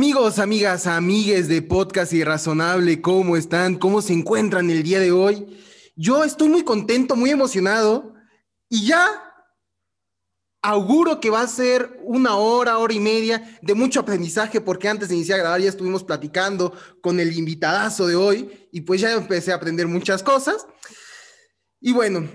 Amigos, amigas, amigues de Podcast Irrazonable, ¿cómo están? ¿Cómo se encuentran el día de hoy? Yo estoy muy contento, muy emocionado y ya auguro que va a ser una hora, hora y media de mucho aprendizaje porque antes de iniciar a grabar ya estuvimos platicando con el invitadazo de hoy y pues ya empecé a aprender muchas cosas. Y bueno,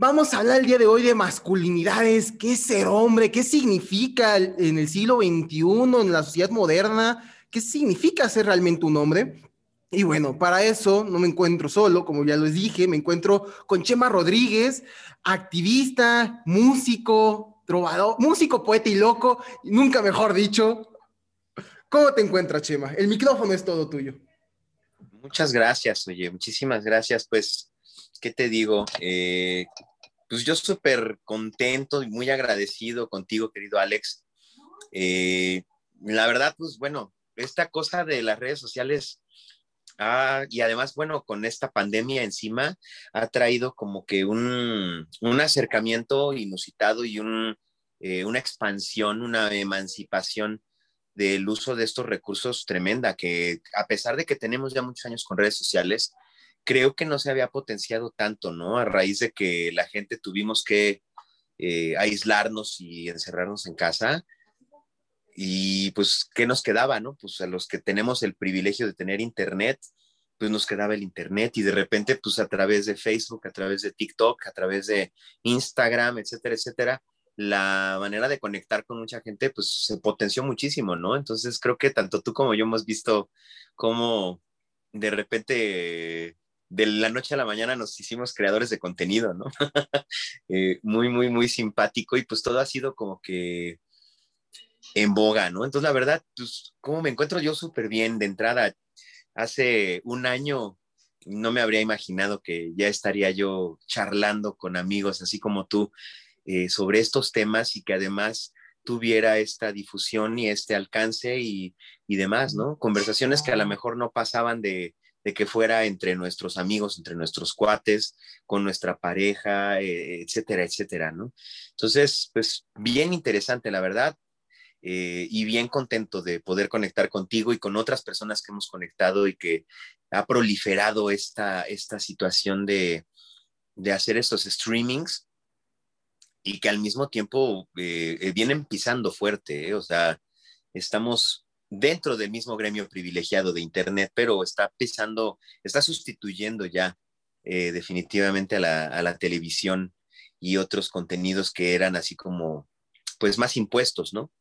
Vamos a hablar el día de hoy de masculinidades, qué es ser hombre, qué significa en el siglo XXI, en la sociedad moderna, qué significa ser realmente un hombre. Y bueno, para eso no me encuentro solo, como ya les dije, me encuentro con Chema Rodríguez, activista, músico, trovador, músico, poeta y loco, nunca mejor dicho. ¿Cómo te encuentras, Chema? El micrófono es todo tuyo. Muchas gracias, oye, muchísimas gracias. Pues, ¿qué te digo? Eh, pues yo súper contento y muy agradecido contigo, querido Alex. Eh, la verdad, pues bueno, esta cosa de las redes sociales y además, bueno, con esta pandemia encima, ha traído como que un, acercamiento inusitado y eh, una expansión, una emancipación del uso de estos recursos tremenda, que a pesar de que tenemos ya muchos años con redes sociales, creo que no se había potenciado tanto, ¿no? A raíz de que la gente tuvimos que eh, aislarnos y encerrarnos en casa. Y pues, ¿qué nos quedaba, no? Pues a los que tenemos el privilegio de tener internet, pues nos quedaba el internet y de repente, pues a través de Facebook, a través de TikTok, a través de Instagram, etcétera, etcétera, la manera de conectar con mucha gente, pues se potenció muchísimo, ¿no? Entonces creo que tanto tú como yo hemos visto cómo de repente de la noche a la mañana nos hicimos creadores de contenido, ¿no? Eh, muy, muy, muy simpático y pues todo ha sido como que en boga, ¿no? Entonces, la verdad, pues, ¿cómo me encuentro yo súper bien de entrada? Hace un año no me habría imaginado que ya estaría yo charlando con amigos así como tú eh, sobre estos temas y que además tuviera esta difusión y este alcance y, y demás, ¿no? Conversaciones que a lo mejor no pasaban de, de que fuera entre nuestros amigos, entre nuestros cuates, con nuestra pareja, eh, etcétera, etcétera, ¿no? Entonces, pues bien interesante, la verdad, eh, y bien contento de poder conectar contigo y con otras personas que hemos conectado y que ha proliferado esta, esta situación de, de hacer estos streamings y que al mismo tiempo eh, vienen pisando fuerte, o sea, estamos dentro del mismo gremio privilegiado de Internet, pero está pisando, está sustituyendo ya eh, definitivamente a la, televisión y otros contenidos que eran así como, pues más impuestos, ¿no?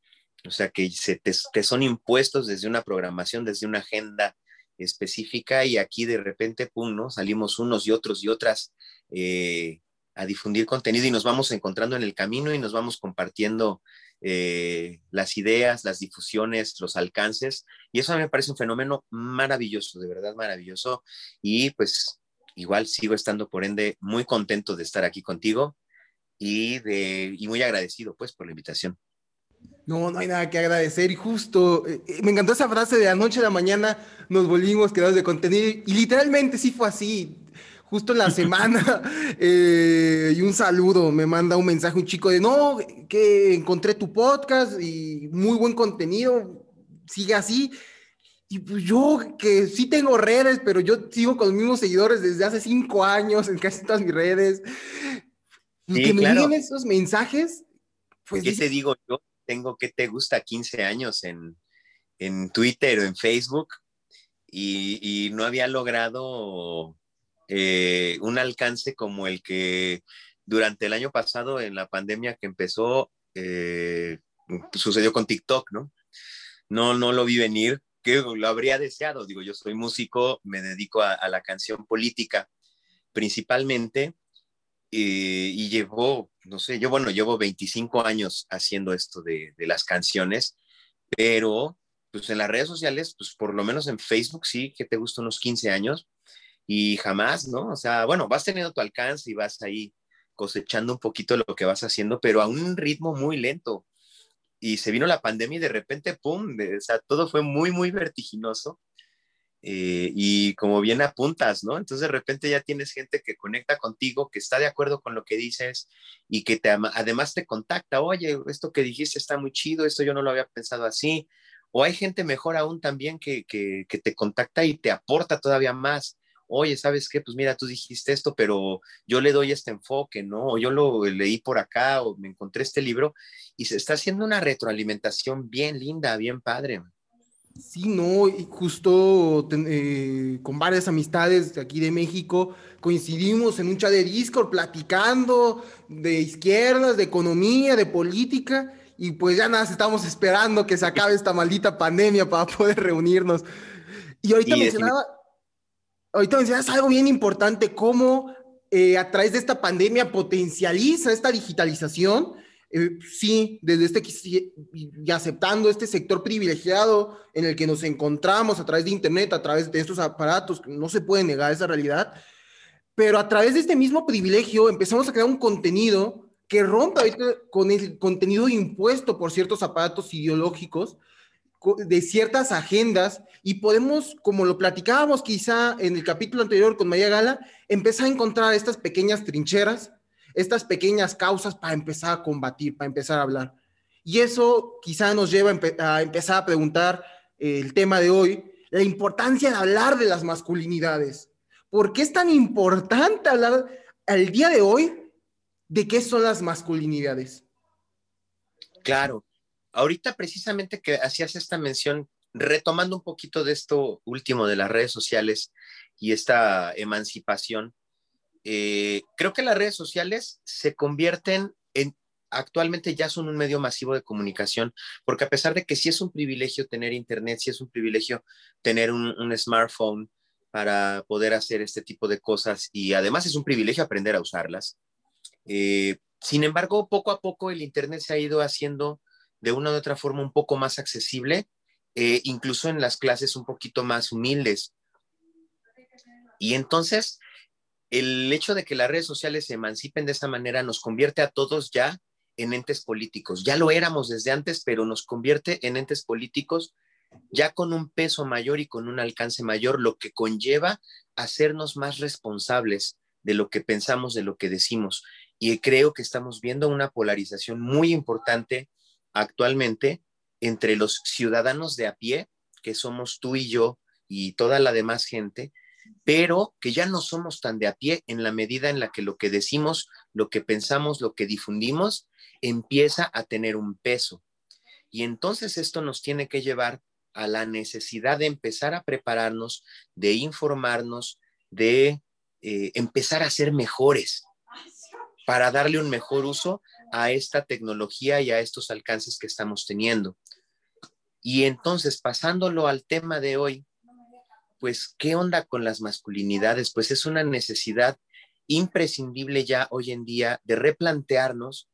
O sea, que se te, son impuestos desde una programación, desde una agenda específica y aquí de repente, pum, ¿no? Salimos unos y otros y otras eh, a difundir contenido y nos vamos encontrando en el camino y nos vamos compartiendo eh, las ideas, las difusiones, los alcances. Y eso a mí me parece un fenómeno maravilloso, de verdad maravilloso. Y pues igual sigo estando, por ende, muy contento de estar aquí contigo y, de, y muy agradecido pues por la invitación. No, no hay nada que agradecer. Y justo, eh, eh, me encantó esa frase de anoche a la mañana nos volvimos quedados de contenido. Y literalmente sí fue así justo en la semana, eh, y un saludo, me manda un mensaje un chico de, no, que encontré tu podcast y muy buen contenido, sigue así. Y pues yo que sí tengo redes, pero yo sigo con los mismos seguidores desde hace cinco años en casi todas mis redes. Pues que me claro. esos mensajes, pues... ¿Qué te digo yo? Tengo, que te gusta? 15 años en, en Twitter o en Facebook y, y no había logrado eh, un alcance como el que durante el año pasado en la pandemia que empezó eh, sucedió con TikTok, ¿no? No, no lo vi venir, que lo habría deseado. Digo, yo soy músico, me dedico a, la canción política principalmente eh, y llevo, no sé, yo bueno, llevo 25 años haciendo esto de, las canciones, pero pues en las redes sociales, pues por lo menos en Facebook sí, que te gusta unos 15 años, y jamás, ¿no? O sea, bueno, vas teniendo tu alcance y vas ahí cosechando un poquito lo que vas haciendo, pero a un ritmo muy lento. Y se vino la pandemia y de repente, ¡pum! o sea, todo fue muy, muy vertiginoso. Eh, y como bien apuntas, ¿no? Entonces de repente ya tienes gente que conecta contigo, que está de acuerdo con lo que dices y que te, además te contacta, oye, esto que dijiste está muy chido, esto yo no lo había pensado así, O hay gente mejor aún también que, que, que te contacta y te aporta todavía más oye, ¿sabes qué? Pues mira, tú dijiste esto, pero yo le doy este enfoque, ¿no? O yo lo leí por acá o me encontré este libro y se está haciendo una retroalimentación bien linda, bien padre. Sí, no, y justo eh, con varias amistades de aquí de México coincidimos en un chat de Discord platicando de izquierdas, de economía, de política, y pues ya nada, estamos esperando que se acabe esta maldita pandemia para poder reunirnos. Y ahorita mencionaba, ahorita mencionas algo bien importante, cómo eh, a través de esta pandemia potencializa esta digitalización. Eh, sí, desde este y aceptando este sector privilegiado en el que nos encontramos a través de Internet, a través de estos aparatos, no se puede negar esa realidad, pero a través de este mismo privilegio empezamos a crear un contenido que rompe con el contenido impuesto por ciertos aparatos ideológicos de ciertas agendas y podemos, como lo platicábamos quizá en el capítulo anterior con María Gala, empezar a encontrar estas pequeñas trincheras, estas pequeñas causas para empezar a combatir, para empezar a hablar. Y eso quizá nos lleva a, empezar a preguntar eh, el tema de hoy, la importancia de hablar de las masculinidades. ¿Por qué es tan importante hablar al día de hoy de qué son las masculinidades? Claro, ahorita precisamente que hacías esta mención, retomando un poquito de esto último de las redes sociales y esta emancipación, eh, creo que las redes sociales se convierten en, actualmente ya son un medio masivo de comunicación, porque a pesar de que sí es un privilegio tener internet, sí es un privilegio tener un, smartphone para poder hacer este tipo de cosas y además es un privilegio aprender a usarlas. Eh, sin embargo, poco a poco el internet se ha ido haciendo de una u otra forma un poco más accesible, eh, incluso en las clases un poquito más humildes. Y entonces, el hecho de que las redes sociales se emancipen de esa manera nos convierte a todos ya en entes políticos. Ya lo éramos desde antes, pero nos convierte en entes políticos ya con un peso mayor y con un alcance mayor, lo que conlleva hacernos más responsables de lo que pensamos, de lo que decimos. Y creo que estamos viendo una polarización muy importante actualmente entre los ciudadanos de a pie, que somos tú y yo y toda la demás gente, pero que ya no somos tan de a pie en la medida en la que lo que decimos, lo que pensamos, lo que difundimos, empieza a tener un peso. Y entonces esto nos tiene que llevar a la necesidad de empezar a prepararnos, de informarnos, de eh, empezar a ser mejores para darle un mejor uso a esta tecnología y a estos alcances que estamos teniendo. Y entonces, pasándolo al tema de hoy, pues, ¿qué onda con las masculinidades? Pues es una necesidad imprescindible ya hoy en día de replantearnos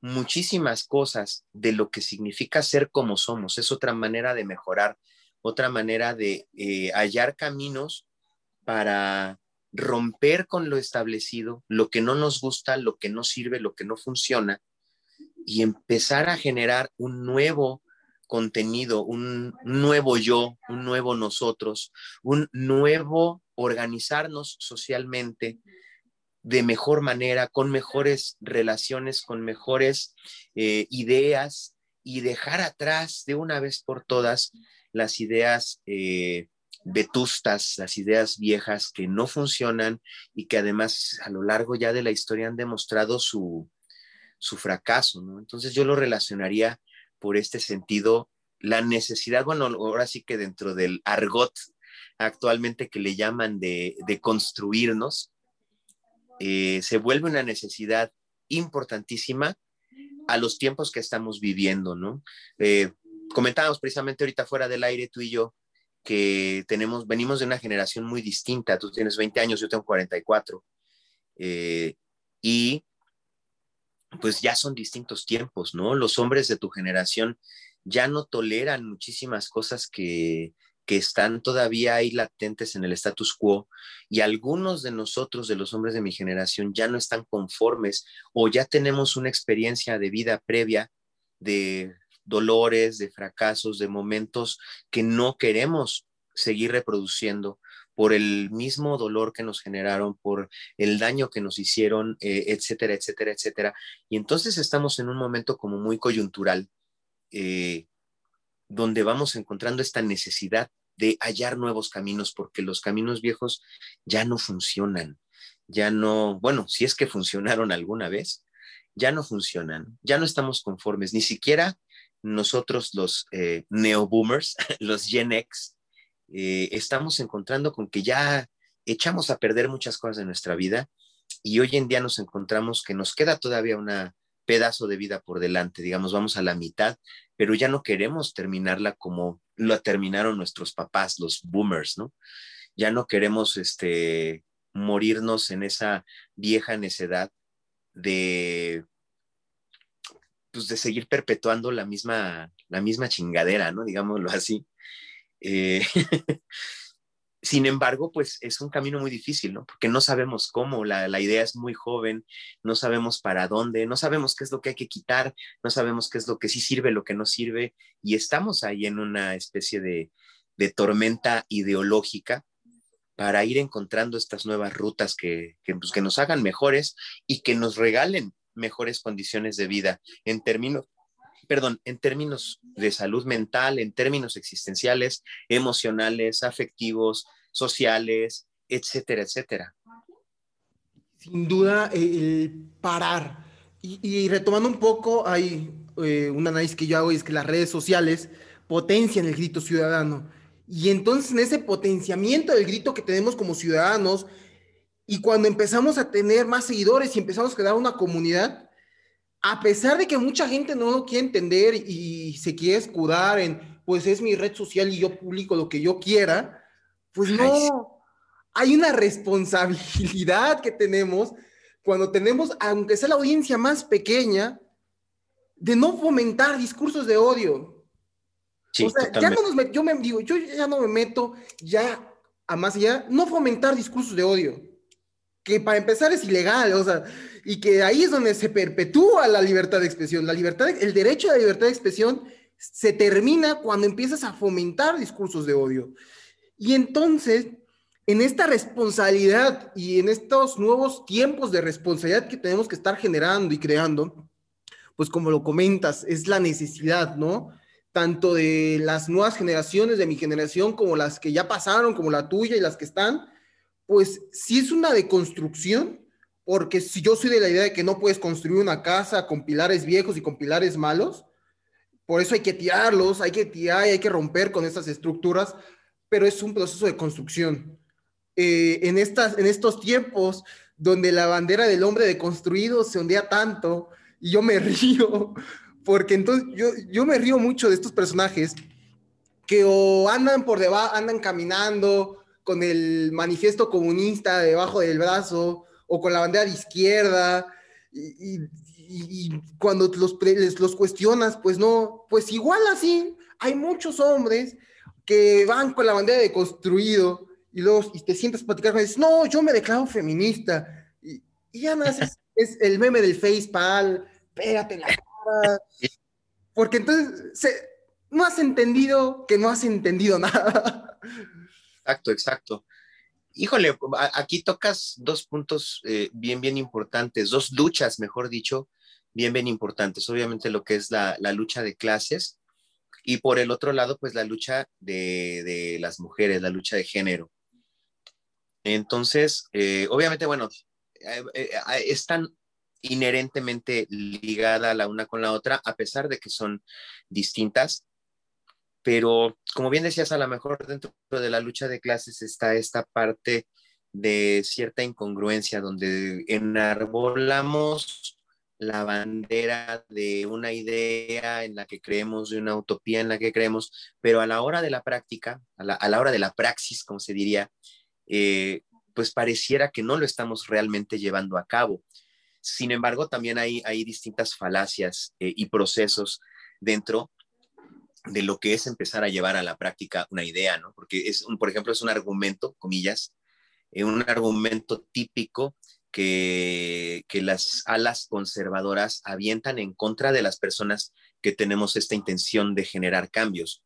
muchísimas cosas de lo que significa ser como somos. Es otra manera de mejorar, otra manera de eh, hallar caminos para romper con lo establecido, lo que no nos gusta, lo que no sirve, lo que no funciona, y empezar a generar un nuevo contenido, un nuevo yo, un nuevo nosotros, un nuevo organizarnos socialmente de mejor manera, con mejores relaciones, con mejores eh, ideas y dejar atrás de una vez por todas las ideas eh, vetustas, las ideas viejas que no funcionan y que además a lo largo ya de la historia han demostrado su, fracaso, ¿no? Entonces yo lo relacionaría por este sentido, la necesidad, bueno, ahora sí que dentro del argot actualmente que le llaman de, construirnos, eh, se vuelve una necesidad importantísima a los tiempos que estamos viviendo, ¿no? Eh, comentábamos precisamente ahorita fuera del aire tú y yo que tenemos, venimos de una generación muy distinta. Tú tienes 20 años, yo tengo 44. Eh, y pues ya son distintos tiempos, ¿no? Los hombres de tu generación ya no toleran muchísimas cosas que, que están todavía ahí latentes en el status quo y algunos de nosotros, de los hombres de mi generación, ya no están conformes o ya tenemos una experiencia de vida previa de dolores, de fracasos, de momentos que no queremos seguir reproduciendo por el mismo dolor que nos generaron, por el daño que nos hicieron, eh, etcétera, etcétera, etcétera. Y entonces estamos en un momento como muy coyuntural. Eh, donde vamos encontrando esta necesidad de hallar nuevos caminos, porque los caminos viejos ya no funcionan, ya no, bueno, si es que funcionaron alguna vez, ya no funcionan, ya no estamos conformes, ni siquiera nosotros los eh, neo-boomers, los Gen X, eh, estamos encontrando con que ya echamos a perder muchas cosas de nuestra vida y hoy en día nos encontramos que nos queda todavía un pedazo de vida por delante, digamos, vamos a la mitad, pero ya no queremos terminarla como lo terminaron nuestros papás, los boomers, ¿no? Ya no queremos este, morirnos en esa vieja necedad de, pues, de seguir perpetuando la misma, la misma chingadera, ¿no? Digámoslo así. Eh, sin embargo, pues es un camino muy difícil, ¿no? Porque no sabemos cómo, la, la, idea es muy joven, no sabemos para dónde, no sabemos qué es lo que hay que quitar, no sabemos qué es lo que sí sirve, lo que no sirve, y estamos ahí en una especie de, de tormenta ideológica para ir encontrando estas nuevas rutas que, que, pues, que nos hagan mejores y que nos regalen mejores condiciones de vida en términos perdón, en términos de salud mental, en términos existenciales, emocionales, afectivos, sociales, etcétera, etcétera. Sin duda, el parar. Y, retomando un poco, hay eh, un análisis que yo hago y es que las redes sociales potencian el grito ciudadano. Y entonces en ese potenciamiento del grito que tenemos como ciudadanos, y cuando empezamos a tener más seguidores y empezamos a crear una comunidad, a pesar de que mucha gente no lo quiere entender y se quiere escudar en, pues es mi red social y yo publico lo que yo quiera, pues no, hay una responsabilidad que tenemos cuando tenemos, aunque sea la audiencia más pequeña, de no fomentar discursos de odio. o sea, ya no nos yo me digo, yo ya no me meto ya a más allá, no fomentar discursos de odio, que para empezar es ilegal, o sea, y que ahí es donde se perpetúa la libertad de expresión. La libertad, el derecho a la libertad de expresión se termina cuando empiezas a fomentar discursos de odio. Y entonces, en esta responsabilidad y en estos nuevos tiempos de responsabilidad que tenemos que estar generando y creando, pues como lo comentas, es la necesidad, ¿no? Tanto de las nuevas generaciones, de mi generación, como las que ya pasaron, como la tuya y las que están, pues sí es una deconstrucción porque si yo soy de la idea de que no puedes construir una casa con pilares viejos y con pilares malos, por eso hay que tirarlos, hay que tirar y hay que romper con estas estructuras, pero es un proceso de construcción. Eh, en, estas, en estos tiempos donde la bandera del hombre deconstruido se ondea tanto, y yo me río, porque entonces yo, yo me río mucho de estos personajes que o andan por debajo, andan caminando con el manifiesto comunista debajo del brazo, o con la bandera de izquierda, y, cuando los, los cuestionas, pues no, pues igual así, hay muchos hombres que van con la bandera de construido y luego y te sientas a platicar y dices, no, yo me declaro feminista. Y, ya no es, el meme del facepal, pégate la cara. Porque entonces no has entendido que no has entendido nada. Exacto, exacto. Híjole, aquí tocas dos puntos eh, bien, bien importantes, dos luchas, mejor dicho, bien, bien importantes. Obviamente lo que es la, lucha de clases y por el otro lado, pues la lucha de, las mujeres, la lucha de género. Entonces, eh, obviamente, bueno, eh, están inherentemente ligada la una con la otra, a pesar de que son distintas, pero como bien decías, a lo mejor dentro de la lucha de clases está esta parte de cierta incongruencia donde enarbolamos la bandera de una idea en la que creemos, de una utopía en la que creemos, pero a la hora de la práctica, a la, hora de la praxis, como se diría, eh, pues pareciera que no lo estamos realmente llevando a cabo. Sin embargo, también hay, hay distintas falacias eh, y procesos dentro de lo que es empezar a llevar a la práctica una idea, ¿no? Porque es, un, por ejemplo, es un argumento, comillas, eh, un argumento típico que, que las alas conservadoras avientan en contra de las personas que tenemos esta intención de generar cambios,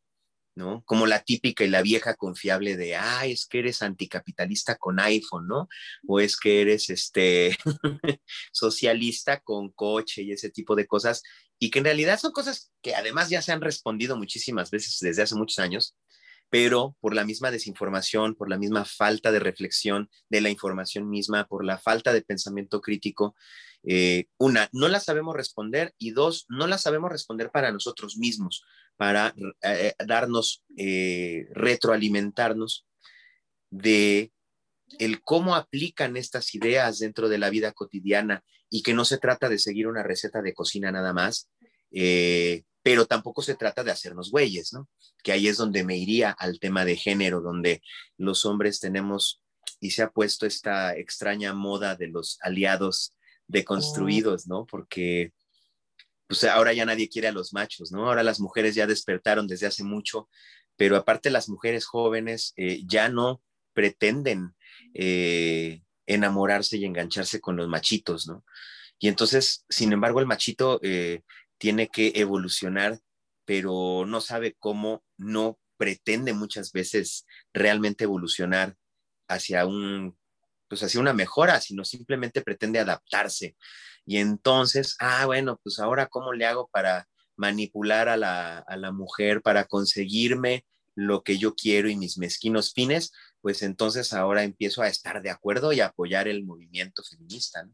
¿no? Como la típica y la vieja confiable de, ah, es que eres anticapitalista con iPhone, ¿no? O es que eres este socialista con coche y ese tipo de cosas y que en realidad son cosas que además ya se han respondido muchísimas veces desde hace muchos años, pero por la misma desinformación, por la misma falta de reflexión de la información misma, por la falta de pensamiento crítico, eh, una, no la sabemos responder y dos, no la sabemos responder para nosotros mismos, para eh, darnos, eh, retroalimentarnos de el cómo aplican estas ideas dentro de la vida cotidiana y que no se trata de seguir una receta de cocina nada más, pero tampoco se trata de hacernos güeyes, ¿no? Que ahí es donde me iría al tema de género, donde los hombres tenemos y se ha puesto esta extraña moda de los aliados deconstruidos, ¿no? Porque pues ahora ya nadie quiere a los machos, ¿no? Ahora las mujeres ya despertaron desde hace mucho, pero aparte las mujeres jóvenes eh, ya no pretenden eh, enamorarse y engancharse con los machitos, ¿no? Y entonces, sin embargo, el machito eh, tiene que evolucionar, pero no sabe cómo, no pretende muchas veces realmente evolucionar hacia un pues hacia una mejora, sino simplemente pretende adaptarse. Y entonces, ah, bueno, pues ahora cómo le hago para manipular a la, a la mujer, para conseguirme lo que yo quiero y mis mezquinos fines, pues entonces ahora empiezo a estar de acuerdo y a apoyar el movimiento feminista.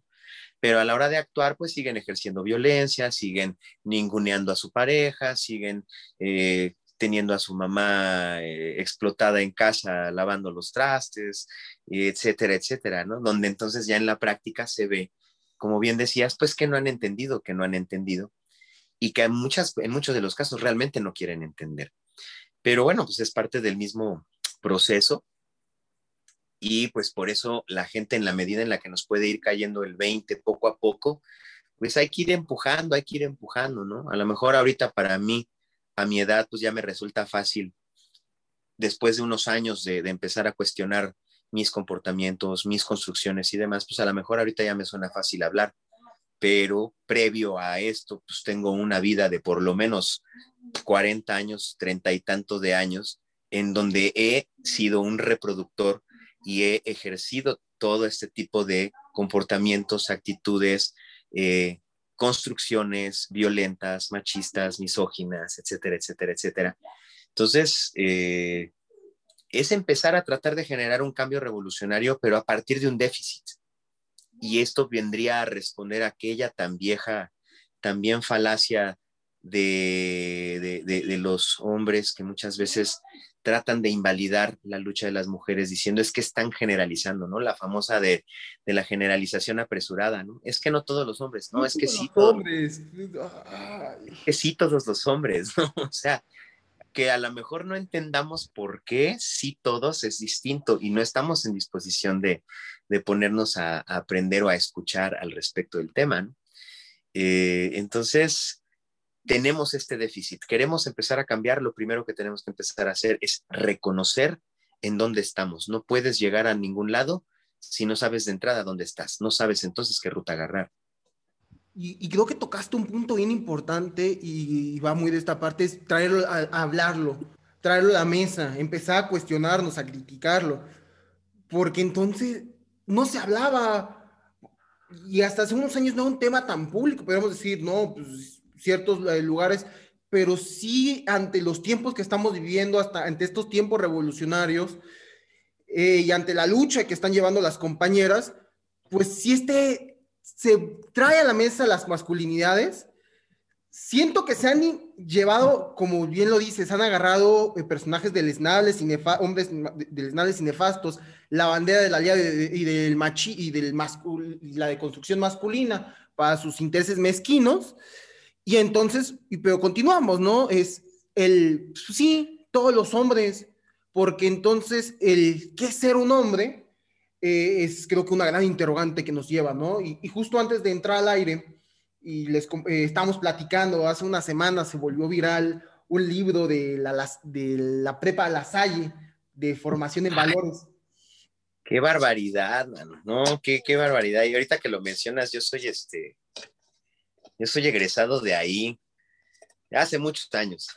pero a la hora de actuar, pues siguen ejerciendo violencia, siguen ninguneando a su pareja, siguen eh, teniendo a su mamá eh, explotada en casa lavando los trastes, etcétera, etcétera, ¿no? Donde entonces ya en la práctica se ve, como bien decías, pues que no han entendido, que no han entendido y que en, muchas, en muchos de los casos realmente no quieren entender. Pero bueno, pues es parte del mismo proceso y pues por eso la gente en la medida en la que nos puede ir cayendo el 20 poco a poco, pues hay que ir empujando, hay que ir empujando, ¿no? A lo mejor ahorita para mí, a mi edad, pues ya me resulta fácil, después de unos años de, empezar a cuestionar mis comportamientos, mis construcciones y demás, pues a lo mejor ahorita ya me suena fácil hablar, pero previo a esto, pues tengo una vida de por lo menos 40 años, 30 y tanto de años, en donde he sido un reproductor y he ejercido todo este tipo de comportamientos, actitudes, eh, construcciones violentas, machistas, misóginas, etcétera, etcétera, etcétera. Entonces, eh, es empezar a tratar de generar un cambio revolucionario, pero a partir de un déficit. Y esto vendría a responder a aquella tan vieja, también falacia de, de, los hombres que muchas veces tratan de invalidar la lucha de las mujeres diciendo es que están generalizando, ¿no? La famosa de, la generalización apresurada, ¿no? Es que no todos los hombres, no, es que sí todos. Hombres. Que sí todos los hombres, ¿no? O sea, que a lo mejor no entendamos por qué sí todos es distinto y no estamos en disposición de, ponernos a, aprender o a escuchar al respecto del tema, ¿no? Eh, entonces, tenemos este déficit, queremos empezar a cambiar, lo primero que tenemos que empezar a hacer es reconocer en dónde estamos. No puedes llegar a ningún lado si no sabes de entrada dónde estás, no sabes entonces qué ruta agarrar. Y, creo que tocaste un punto bien importante y, va muy de esta parte, es traerlo a, hablarlo, traerlo a la mesa, empezar a cuestionarnos, a criticarlo, porque entonces no se hablaba y hasta hace unos años no era un tema tan público, podríamos decir, no, pues ciertos eh, lugares, pero sí ante los tiempos que estamos viviendo, hasta ante estos tiempos revolucionarios eh, y ante la lucha que están llevando las compañeras, pues si este se trae a la mesa las masculinidades, siento que se han llevado, como bien lo dices, han agarrado eh, personajes deleznables y hombres deleznables y nefastos, la bandera de la alianza y del machi y del y la deconstrucción masculina para sus intereses mezquinos y entonces, pero continuamos, ¿no? Es el, sí, todos los hombres, porque entonces el qué ser un hombre eh, es creo que una gran interrogante que nos lleva, ¿no? Y, justo antes de entrar al aire, y les eh, estamos platicando, hace una semana se volvió viral un libro de la, de la prepa La Salle, de formación en valores. Qué barbaridad, mano. No, qué, qué barbaridad. Y ahorita que lo mencionas, yo soy este, yo soy egresado de ahí hace muchos años.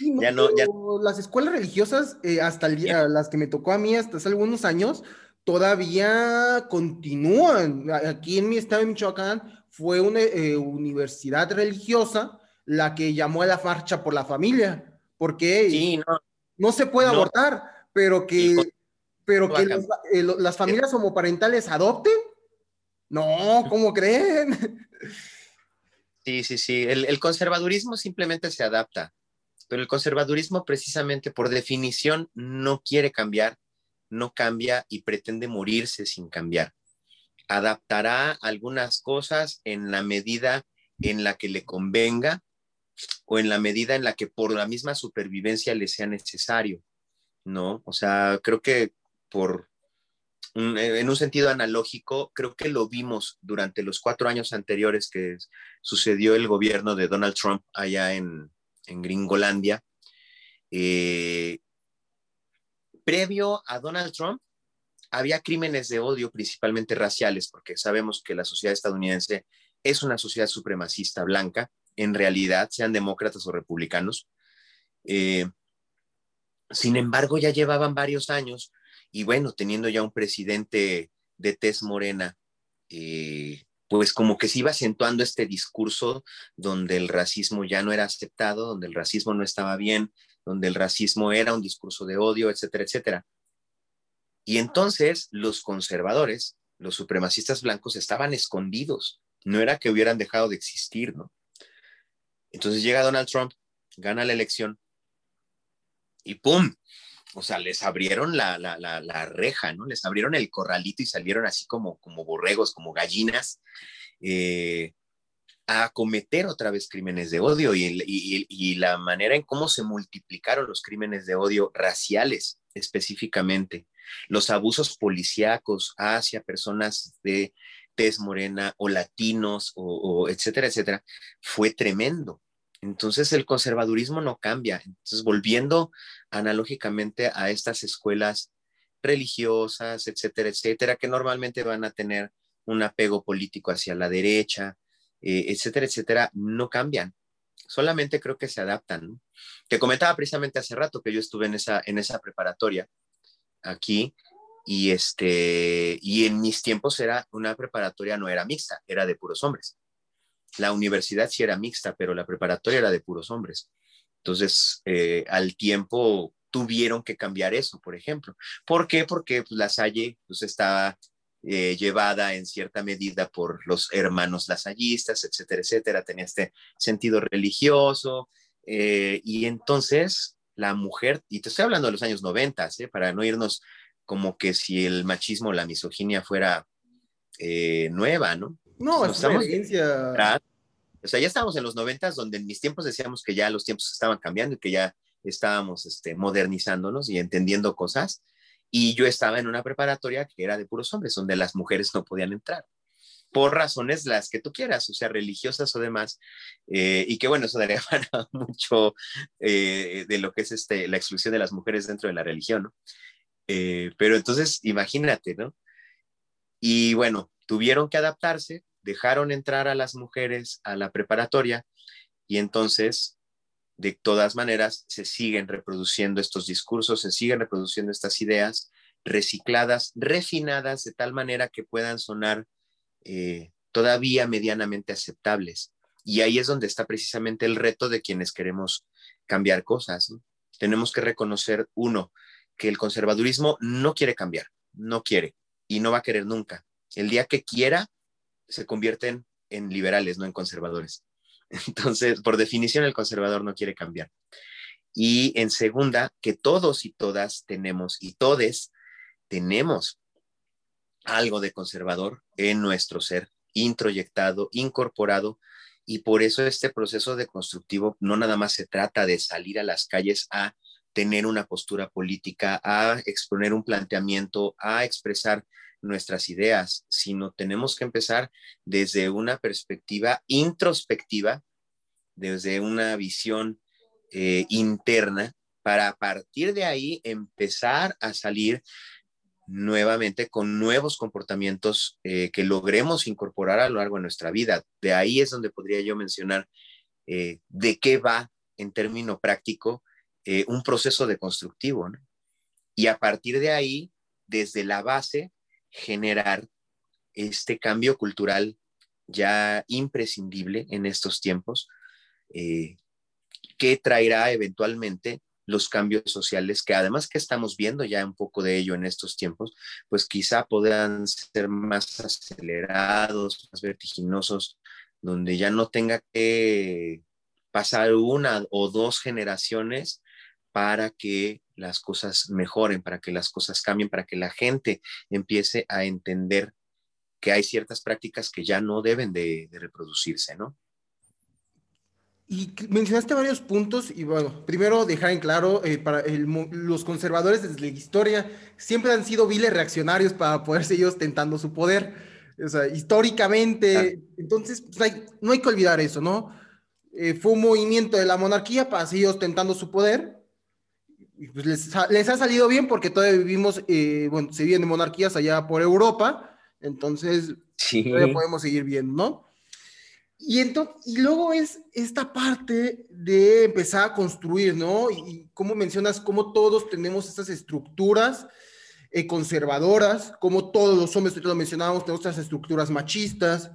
ya no, ya... Las escuelas religiosas, eh, hasta el día, las que me tocó a mí hasta hace algunos años, todavía continúan. Aquí en mi estado de Michoacán fue una eh, universidad religiosa, la que llamó a la marcha por la familia, porque sí, no, no se puede abortar, pero que, pero que eh, las familias homoparentales adopten. No, ¿cómo creen? Sí, sí, sí. El, conservadurismo simplemente se adapta, pero el conservadurismo precisamente por definición no quiere cambiar, no cambia y pretende morirse sin cambiar. Adaptará algunas cosas en la medida en la que le convenga o en la medida en la que por la misma supervivencia le sea necesario, ¿no? O sea, creo que por, en un sentido analógico, creo que lo vimos durante los cuatro años anteriores que sucedió el gobierno de Donald Trump allá en, Gringolandia. Eh, previo a Donald Trump, había crímenes de odio, principalmente raciales, porque sabemos que la sociedad estadounidense es una sociedad supremacista blanca, en realidad, sean demócratas o republicanos. Eh, sin embargo, ya llevaban varios años y bueno, teniendo ya un presidente de tez morena, eh, pues como que se iba acentuando este discurso donde el racismo ya no era aceptado, donde el racismo no estaba bien, donde el racismo era un discurso de odio, etcétera, etcétera. Y entonces los conservadores, los supremacistas blancos estaban escondidos, no era que hubieran dejado de existir, ¿no? Entonces llega Donald Trump, gana la elección y ¡pum! O sea, les abrieron la, reja, ¿no? Les abrieron el corralito y salieron así como, como borregos, como gallinas, eh, a cometer otra vez crímenes de odio y, la manera en cómo se multiplicaron los crímenes de odio raciales específicamente, los abusos policíacos hacia personas de tez morena o latinos o, etcétera, etcétera, fue tremendo. Entonces el conservadurismo no cambia. Entonces, volviendo analógicamente a estas escuelas religiosas, etcétera, etcétera, que normalmente van a tener un apego político hacia la derecha, eh, etcétera, etcétera, no cambian. Solamente creo que se adaptan. Te comentaba precisamente hace rato que yo estuve en esa, en esa preparatoria aquí y, este, y en mis tiempos era una preparatoria, no era mixta, era de puros hombres. La universidad sí era mixta, pero la preparatoria era de puros hombres. Entonces, eh, al tiempo tuvieron que cambiar eso, por ejemplo. ¿Por qué? Porque pues, la Salle pues, estaba eh, llevada en cierta medida por los hermanos lasallistas, etcétera, etcétera. Tenía este sentido religioso. Eh, y entonces la mujer, y te estoy hablando de los años 90, para no irnos como que si el machismo la misoginia fuera eh, nueva, ¿no? No, es estamos, O sea, ya estábamos en los noventas, donde en mis tiempos decíamos que ya los tiempos estaban cambiando y que ya estábamos este, modernizándonos y entendiendo cosas. Y yo estaba en una preparatoria que era de puros hombres, donde las mujeres no podían entrar por razones las que tú quieras, o sea, religiosas o demás, eh, y que bueno, eso daría para mucho eh, de lo que es este, la exclusión de las mujeres dentro de la religión, ¿no? Eh, pero entonces, imagínate, ¿no? Y bueno, tuvieron que adaptarse, dejaron entrar a las mujeres a la preparatoria y entonces, de todas maneras, se siguen reproduciendo estos discursos, se siguen reproduciendo estas ideas recicladas, refinadas de tal manera que puedan sonar eh, todavía medianamente aceptables. Y ahí es donde está precisamente el reto de quienes queremos cambiar cosas. Tenemos que reconocer, uno, que el conservadurismo no quiere cambiar, no quiere y no va a querer nunca. El día que quiera, se convierten en liberales, no en conservadores. Entonces, por definición, el conservador no quiere cambiar. Y en segunda, que todos y todas tenemos, y todes tenemos algo de conservador en nuestro ser, introyectado, incorporado, y por eso este proceso de constructivo no nada más se trata de salir a las calles a tener una postura política, a exponer un planteamiento, a expresar nuestras ideas, sino tenemos que empezar desde una perspectiva introspectiva, desde una visión eh, interna, para a partir de ahí empezar a salir nuevamente con nuevos comportamientos eh, que logremos incorporar a lo largo de nuestra vida. De ahí es donde podría yo mencionar eh, de qué va en término práctico eh, un proceso de constructivo, Y a partir de ahí, desde la base, generar este cambio cultural ya imprescindible en estos tiempos, eh, que traerá eventualmente los cambios sociales, que además que estamos viendo ya un poco de ello en estos tiempos, pues quizá puedan ser más acelerados, más vertiginosos, donde ya no tenga que pasar una o dos generaciones para que las cosas mejoren, para que las cosas cambien, para que la gente empiece a entender que hay ciertas prácticas que ya no deben de, reproducirse, ¿no? Y mencionaste varios puntos y bueno, primero dejar en claro, eh, para los conservadores desde la historia siempre han sido viles reaccionarios para poder seguir ostentando su poder. O sea, históricamente, entonces pues, no hay que olvidar eso, ¿no? Eh, fue un movimiento de la monarquía para seguir ostentando su poder. Y pues les, les, ha salido bien porque todavía vivimos, eh, bueno, se viven monarquías allá por Europa, entonces todavía podemos seguir viendo, ¿no? Y, entonces, y luego es esta parte de empezar a construir, ¿no? Y, como mencionas, cómo todos tenemos estas estructuras eh, conservadoras, como todos los hombres, lo mencionábamos, tenemos estas estructuras machistas,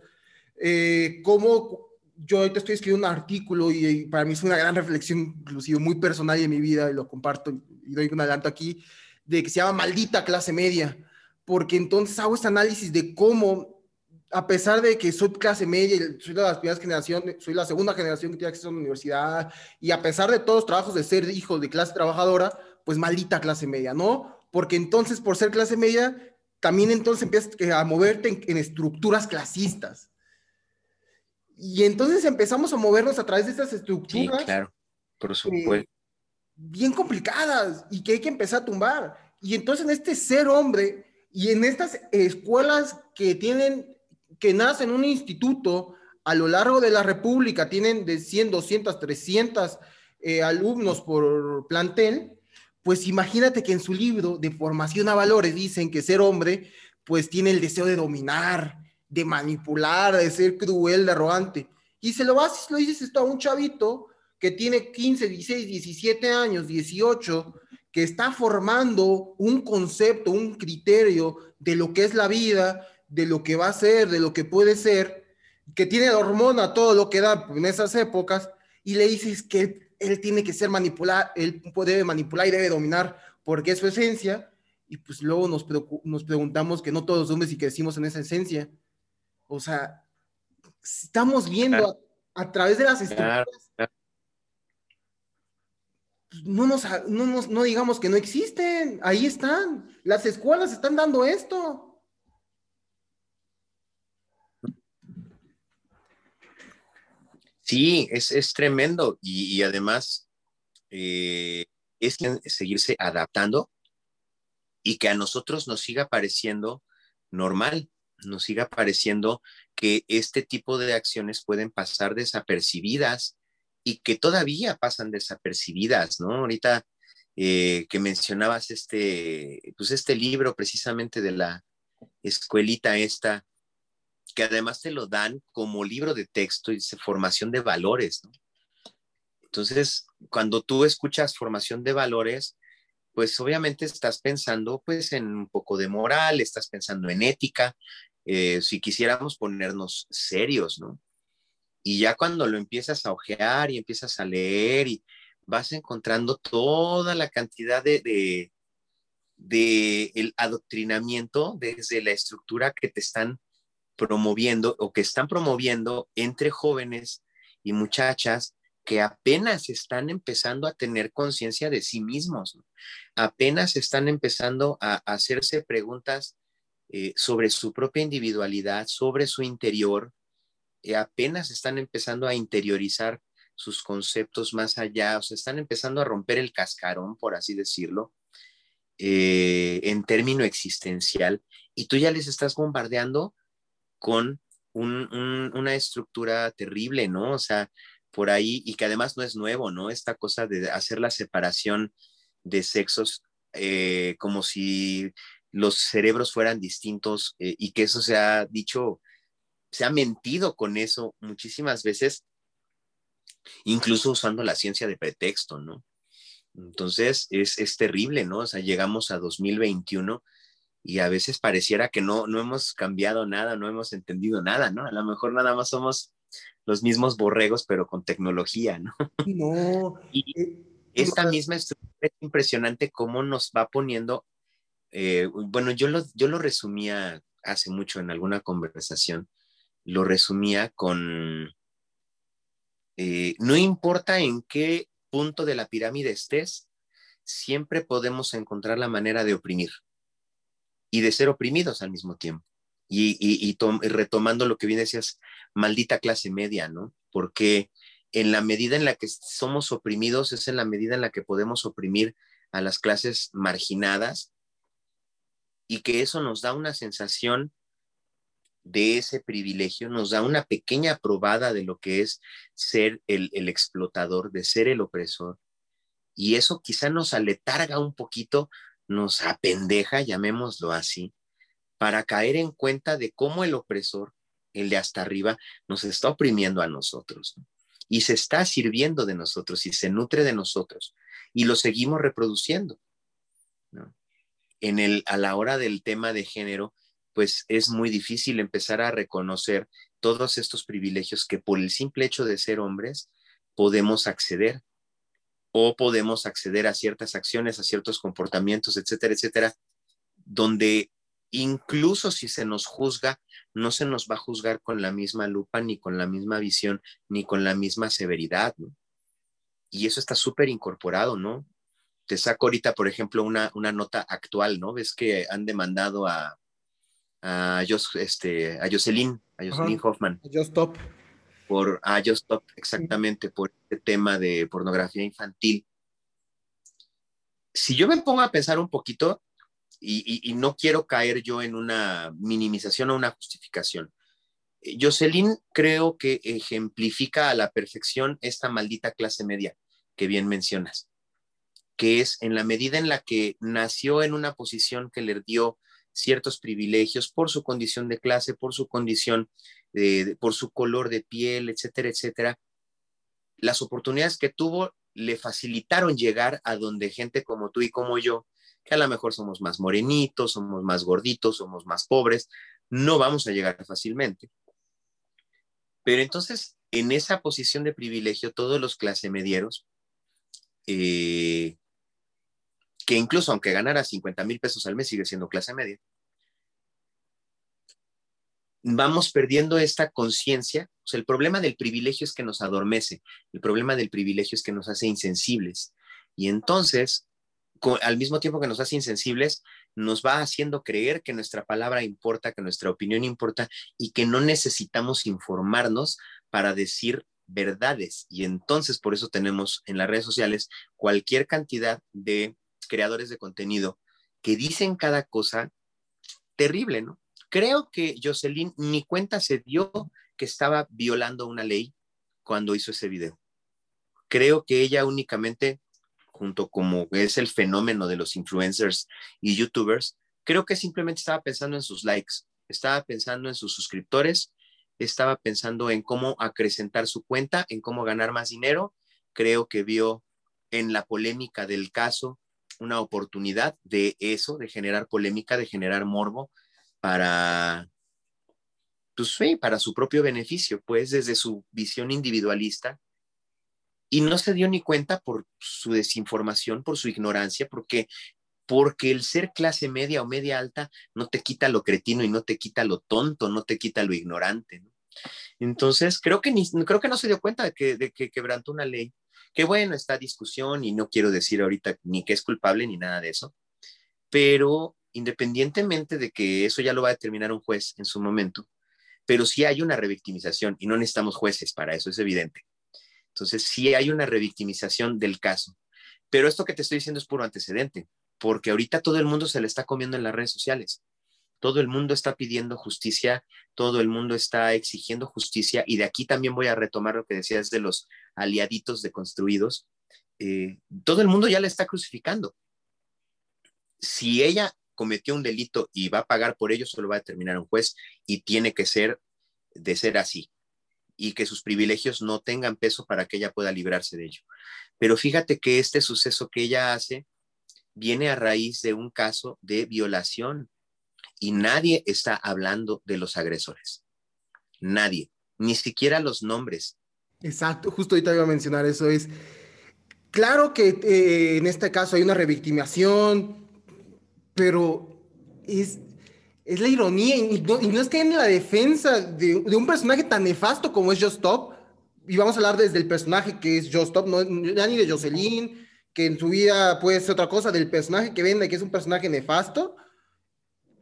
eh, cómo yo ahorita estoy escribiendo un artículo y, para mí es una gran reflexión, inclusive muy personal de mi vida, y lo comparto y doy un adelanto aquí, de que se llama maldita clase media, porque entonces hago este análisis de cómo a pesar de que soy clase media soy de las primeras generaciones, soy la segunda generación que tiene acceso a la universidad, y a pesar de todos los trabajos de ser hijo de clase trabajadora, pues maldita clase media, ¿no? Porque entonces, por ser clase media, también entonces empiezas a moverte en, estructuras clasistas. Y entonces empezamos a movernos a través de estas estructuras. Sí, claro, por supuesto. Eh, bien complicadas y que hay que empezar a tumbar. Y entonces en este ser hombre y en estas escuelas que tienen que nace en un instituto a lo largo de la República, tienen de 100, 200, 300 alumnos por plantel, pues imagínate que en su libro de formación a valores dicen que ser hombre, pues tiene el deseo de dominar, de manipular, de ser cruel, de arrogante. Y se lo vas lo dices esto a un chavito que tiene 15, 16, 17 años, 18, que está formando un concepto, un criterio de lo que es la vida, de lo que va a ser, de lo que puede ser, que tiene la hormona, todo lo que da en esas épocas, y le dices que él, tiene que ser manipular, él debe manipular y debe dominar, porque es su esencia, y pues luego nos, nos preguntamos que no todos los hombres y crecimos en esa esencia. O sea, estamos viendo a, través de las estructuras. No, nos, no, nos, no digamos que no existen, ahí están. Las escuelas están dando esto. Sí, es, tremendo y, además eh, es seguirse adaptando y que a nosotros nos siga pareciendo normal, nos siga pareciendo que este tipo de acciones pueden pasar desapercibidas y que todavía pasan desapercibidas, ¿no? Ahorita eh, que mencionabas este, pues este libro precisamente de la escuelita esta, que además te lo dan como libro de texto y dice formación de valores, Entonces, cuando tú escuchas formación de valores, pues obviamente estás pensando pues en un poco de moral, estás pensando en ética, eh, si quisiéramos ponernos serios, ¿no? Y ya cuando lo empiezas a ojear y empiezas a leer y vas encontrando toda la cantidad de, de, el adoctrinamiento desde la estructura que te están promoviendo o que están promoviendo entre jóvenes y muchachas que apenas están empezando a tener conciencia de sí mismos, apenas están empezando a, hacerse preguntas eh, sobre su propia individualidad, sobre su interior, y apenas están empezando a interiorizar sus conceptos más allá, o sea, están empezando a romper el cascarón, por así decirlo, eh, en término existencial, y tú ya les estás bombardeando con una estructura terrible, ¿no? O sea, por ahí, y que además no es nuevo, ¿no? Esta cosa de hacer la separación de sexos eh, como si los cerebros fueran distintos eh, y que eso se ha dicho, se ha mentido con eso muchísimas veces, incluso usando la ciencia de pretexto, ¿no? Entonces es, es terrible, ¿no? O sea, llegamos a 2021 y a veces pareciera que no, no hemos cambiado nada, no hemos entendido nada, ¿no? A lo mejor nada más somos los mismos borregos, pero con tecnología, ¿no? No. Y eh, esta misma estructura es impresionante cómo nos va poniendo, eh, bueno, yo lo, yo lo resumía hace mucho en alguna conversación, lo resumía con, eh, no importa en qué punto de la pirámide estés, siempre podemos encontrar la manera de oprimir y de ser oprimidos al mismo tiempo. Y, y, retomando lo que bien decías, maldita clase media, ¿no? Porque en la medida en la que somos oprimidos es en la medida en la que podemos oprimir a las clases marginadas y que eso nos da una sensación de ese privilegio, nos da una pequeña probada de lo que es ser el, explotador, de ser el opresor. Y eso quizá nos aletarga un poquito, nos apendeja, llamémoslo así, para caer en cuenta de cómo el opresor, el de hasta arriba, nos está oprimiendo a nosotros. Y se está sirviendo de nosotros y se nutre de nosotros. Y lo seguimos reproduciendo. ¿no? En el, a la hora del tema de género, pues es muy difícil empezar a reconocer todos estos privilegios que por el simple hecho de ser hombres podemos acceder o podemos acceder a ciertas acciones, a ciertos comportamientos, etcétera, etcétera, donde incluso si se nos juzga, no se nos va a juzgar con la misma lupa, ni con la misma visión, ni con la misma severidad, ¿no? Y eso está súper incorporado, ¿no? Te saco ahorita, por ejemplo, una, una nota actual, ¿no? Ves que han demandado a, a, este, a Jocelyn, a Jocelyn Hoffman. A Just. Por, a Just exactamente, por este tema de pornografía infantil. Si yo me pongo a pensar un poquito, y, y, no quiero caer yo en una minimización o una justificación, Jocelyn creo que ejemplifica a la perfección esta maldita clase media que bien mencionas, que es en la medida en la que nació en una posición que le dio ciertos privilegios por su condición de clase, por su condición, de, por su color de piel, etcétera, etcétera. Las oportunidades que tuvo le facilitaron llegar a donde gente como tú y como yo, que a lo mejor somos más morenitos, somos más gorditos, somos más pobres, no vamos a llegar fácilmente. Pero entonces, en esa posición de privilegio, todos los clase medieros, eh, que incluso aunque ganara 50 mil pesos al mes, sigue siendo clase media, vamos perdiendo esta conciencia. O sea, el problema del privilegio es que nos adormece, el problema del privilegio es que nos hace insensibles. Y entonces, al mismo tiempo que nos hace insensibles, nos va haciendo creer que nuestra palabra importa, que nuestra opinión importa y que no necesitamos informarnos para decir verdades. Y entonces, por eso tenemos en las redes sociales cualquier cantidad de creadores de contenido que dicen cada cosa terrible, ¿no? Creo que Jocelyn ni cuenta se dio que estaba violando una ley cuando hizo ese video. Creo que ella únicamente, junto como es el fenómeno de los influencers y youtubers, creo que simplemente estaba pensando en sus likes, estaba pensando en sus suscriptores, estaba pensando en cómo acrecentar su cuenta, en cómo ganar más dinero. Creo que vio en la polémica del caso una oportunidad de eso, de generar polémica, de generar morbo para, pues, para su propio beneficio, pues desde su visión individualista. Y no se dio ni cuenta por su desinformación, por su ignorancia, porque porque el ser clase media o media alta no te quita lo cretino y no te quita lo tonto, no te quita lo ignorante. Entonces, creo que, ni, creo que no se dio cuenta de que, de que quebrantó una ley que bueno, está discusión y no quiero decir ahorita ni que es culpable ni nada de eso, pero independientemente de que eso ya lo va a determinar un juez en su momento, pero sí hay una revictimización y no necesitamos jueces para eso, es evidente. Entonces, sí hay una revictimización del caso. Pero esto que te estoy diciendo es puro antecedente, porque ahorita todo el mundo se le está comiendo en las redes sociales. Todo el mundo está pidiendo justicia, todo el mundo está exigiendo justicia y de aquí también voy a retomar lo que decías de los aliaditos deconstruidos. Eh, todo el mundo ya la está crucificando. Si ella cometió un delito y va a pagar por ello, solo va a determinar un juez y tiene que ser de ser así y que sus privilegios no tengan peso para que ella pueda librarse de ello. Pero fíjate que este suceso que ella hace viene a raíz de un caso de violación y nadie está hablando de los agresores. Nadie. ni siquiera los nombres. Exacto, justo ahorita iba a mencionar eso, es claro que eh, en este caso hay una revictimación, pero es, es la ironía, y no, es que en la defensa de, un personaje tan nefasto como es Just Stop, y vamos a hablar desde el personaje que es Just Stop, no, ya ni de Jocelyn, que en su vida puede ser otra cosa, del personaje que vende, que es un personaje nefasto.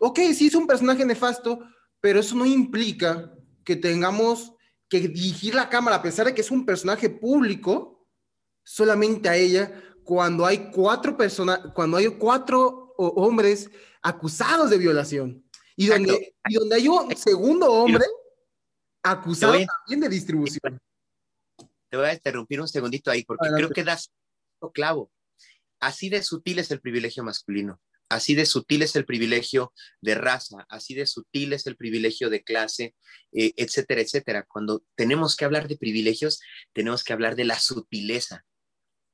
Ok, sí es un personaje nefasto, pero eso no implica que tengamos que dirigir la cámara, a pesar de que es un personaje público, solamente a ella, cuando hay cuatro personas, cuando hay cuatro hombres acusados de violación. Y donde, y donde hay un segundo hombre acusado también de distribución. Te voy a interrumpir un segundito ahí, porque creo que das clavo. Así de sutil es el privilegio masculino, así de sutil es el privilegio de raza, así de sutil es el privilegio de clase, eh, etcétera, etcétera. Cuando tenemos que hablar de privilegios, tenemos que hablar de la sutileza.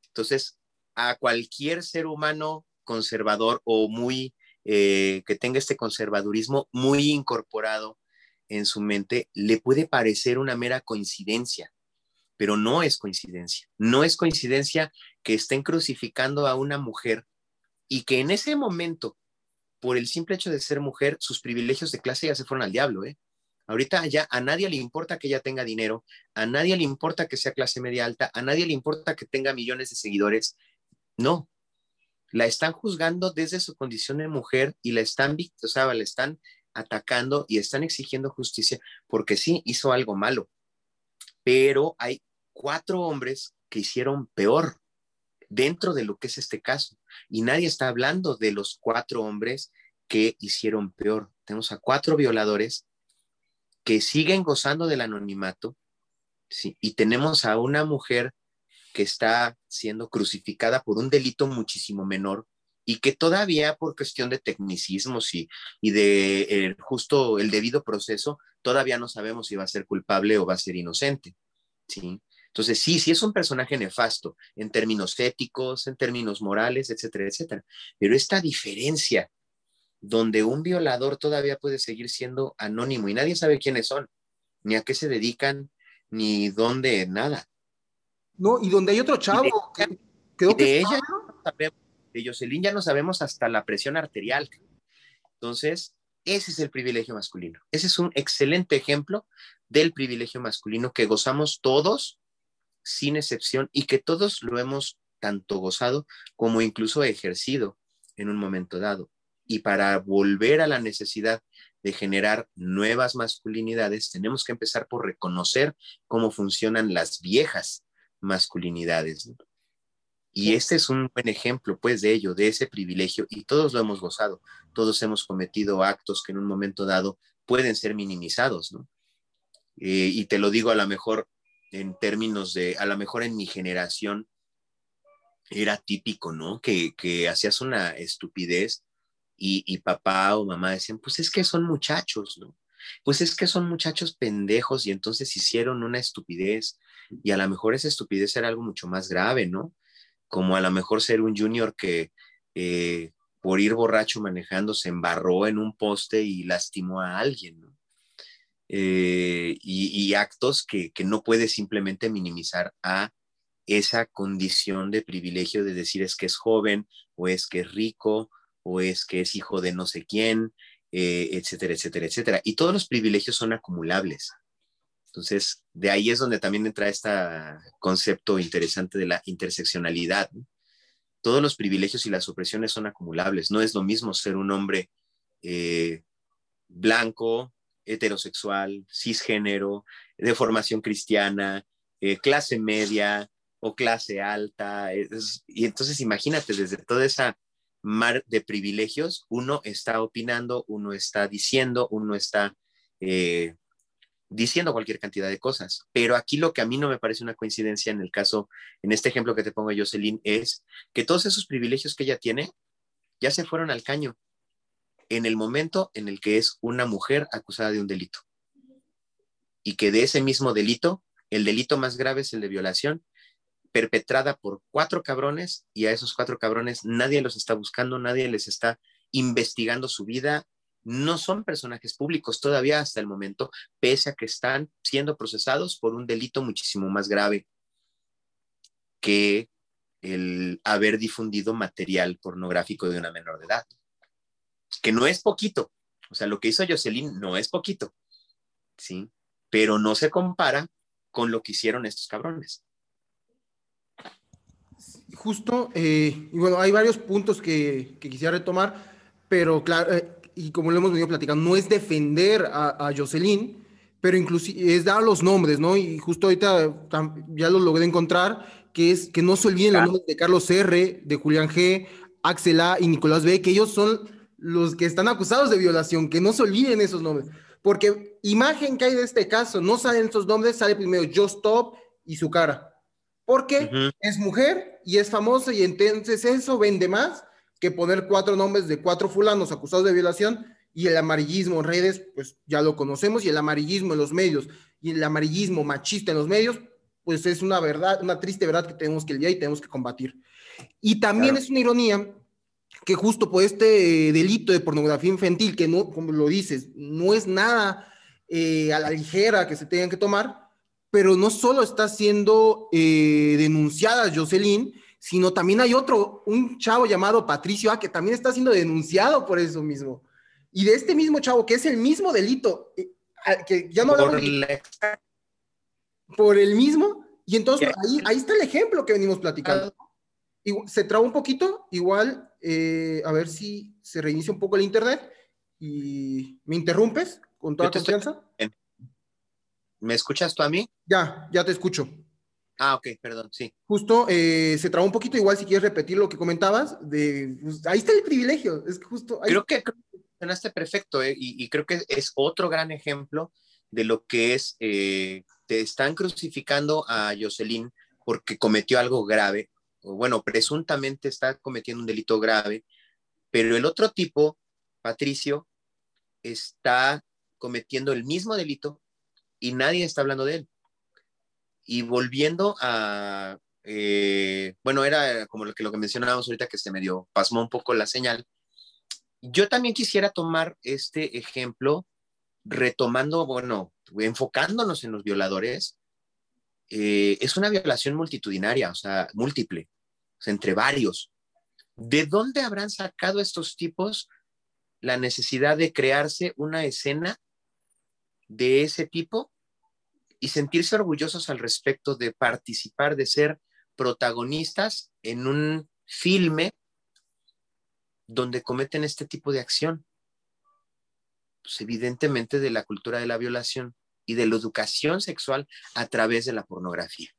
Entonces, a cualquier ser humano conservador o muy eh, que tenga este conservadurismo muy incorporado en su mente, le puede parecer una mera coincidencia, pero no es coincidencia. No es coincidencia que estén crucificando a una mujer y que en ese momento, por el simple hecho de ser mujer, sus privilegios de clase ya se fueron al diablo, ¿eh? Ahorita ya a nadie le importa que ella tenga dinero, a nadie le importa que sea clase media alta, a nadie le importa que tenga millones de seguidores. No, la están juzgando desde su condición de mujer y la están, o sea, la están atacando y están exigiendo justicia porque sí hizo algo malo. Pero hay cuatro hombres que hicieron peor dentro de lo que es este caso. Y nadie está hablando de los cuatro hombres que hicieron peor. Tenemos a cuatro violadores que siguen gozando del anonimato, ¿sí? y tenemos a una mujer que está siendo crucificada por un delito muchísimo menor y que todavía por cuestión de tecnicismos y, y de eh, justo el debido proceso, todavía no sabemos si va a ser culpable o va a ser inocente. ¿sí? Entonces, sí, sí es un personaje nefasto en términos éticos, en términos morales, etcétera, etcétera. Pero esta diferencia donde un violador todavía puede seguir siendo anónimo y nadie sabe quiénes son, ni a qué se dedican, ni dónde, nada. No, y donde hay otro chavo de, que quedó de ella de Jocelyn ya no sabemos hasta la presión arterial. Entonces, ese es el privilegio masculino. Ese es un excelente ejemplo del privilegio masculino que gozamos todos, sin excepción, y que todos lo hemos tanto gozado como incluso ejercido en un momento dado. Y para volver a la necesidad de generar nuevas masculinidades, tenemos que empezar por reconocer cómo funcionan las viejas masculinidades. Y este es un buen ejemplo, pues, de ello, de ese privilegio, y todos lo hemos gozado, todos hemos cometido actos que en un momento dado pueden ser minimizados, ¿no? Eh, y te lo digo a lo mejor en términos de, a lo mejor en mi generación era típico, ¿no? Que, que hacías una estupidez y, y papá o mamá decían, pues es que son muchachos, ¿no? Pues es que son muchachos pendejos y entonces hicieron una estupidez y a lo mejor esa estupidez era algo mucho más grave, ¿no? Como a lo mejor ser un junior que eh, por ir borracho manejando se embarró en un poste y lastimó a alguien, ¿no? Eh, y, actos que, que no puede simplemente minimizar a esa condición de privilegio de decir es que es joven o es que es rico o es que es hijo de no sé quién, eh, etcétera, etcétera, etcétera. Y todos los privilegios son acumulables. Entonces, de ahí es donde también entra este concepto interesante de la interseccionalidad. Todos los privilegios y las opresiones son acumulables. No es lo mismo ser un hombre eh, blanco, heterosexual, cisgénero, de formación cristiana, eh, clase media o clase alta. y entonces imagínate, desde toda esa mar de privilegios, uno está opinando, uno está diciendo, uno está eh, diciendo cualquier cantidad de cosas. Pero aquí lo que a mí no me parece una coincidencia en el caso, en este ejemplo que te pongo Jocelyn, es que todos esos privilegios que ella tiene ya se fueron al caño en el momento en el que es una mujer acusada de un delito. Y que de ese mismo delito, el delito más grave es el de violación, perpetrada por cuatro cabrones y a esos cuatro cabrones nadie los está buscando, nadie les está investigando su vida, no son personajes públicos todavía hasta el momento, pese a que están siendo procesados por un delito muchísimo más grave que el haber difundido material pornográfico de una menor de edad, que no es poquito, o sea, lo que hizo Jocelyn no es poquito, ¿sí? Pero no se compara con lo que hicieron estos cabrones. Justo, eh, y bueno, hay varios puntos que, quisiera retomar, pero claro, eh, y como lo hemos venido platicando, no es defender a, a Jocelyn, pero inclusive es dar los nombres, ¿no? Y justo ahorita ya lo logré encontrar, que es que no se olviden los nombres de Carlos R., de Julián G., Axel A. y Nicolás B., que ellos son los que están acusados de violación, que no se olviden esos nombres. Porque imagen que hay de este caso, no salen esos nombres, sale primero Just Stop y su cara. Porque es mujer y es famosa y entonces eso vende más que poner cuatro nombres de cuatro fulanos acusados de violación y el amarillismo en redes, pues ya lo conocemos, y el amarillismo en los medios y el amarillismo machista en los medios, pues es una verdad, una triste verdad que tenemos que lidiar y tenemos que combatir. Y también es una ironía que justo por este delito de pornografía infantil, que no, como lo dices, no es nada eh, a la ligera que se tengan que tomar, pero no solo está siendo eh, denunciada Jocelyn, sino también hay otro, un chavo llamado Patricio A, que también está siendo denunciado por eso mismo. Y de este mismo chavo, que es el mismo delito, eh, que ya no por, por el mismo, y entonces ahí, ahí está el ejemplo que venimos platicando. Se traba un poquito, igual, eh, a ver si se reinicia un poco el internet y me interrumpes con toda confianza. ¿Me escuchas tú a mí? Ya, ya te escucho. Ah, ok, perdón, sí. Justo, eh, se trabó un poquito, igual si quieres repetir lo que comentabas, de, pues, ahí está el privilegio, es justo... Creo que mencionaste perfecto, eh, y, creo que es otro gran ejemplo de lo que es, eh, te están crucificando a Jocelyn porque cometió algo grave, bueno, presuntamente está cometiendo un delito grave, pero el otro tipo, Patricio, está cometiendo el mismo delito y nadie está hablando de él. Y volviendo a, eh, bueno, era como lo que, lo que mencionábamos ahorita que se me dio, pasmó un poco la señal. Yo también quisiera tomar este ejemplo retomando, bueno, enfocándonos en los violadores. Eh, es una violación multitudinaria, o sea, múltiple, entre varios. ¿De dónde habrán sacado estos tipos la necesidad de crearse una escena de ese tipo y sentirse orgullosos al respecto de participar, de ser protagonistas en un filme donde cometen este tipo de acción. Pues evidentemente de la cultura de la violación y de la educación sexual a través de la pornografía.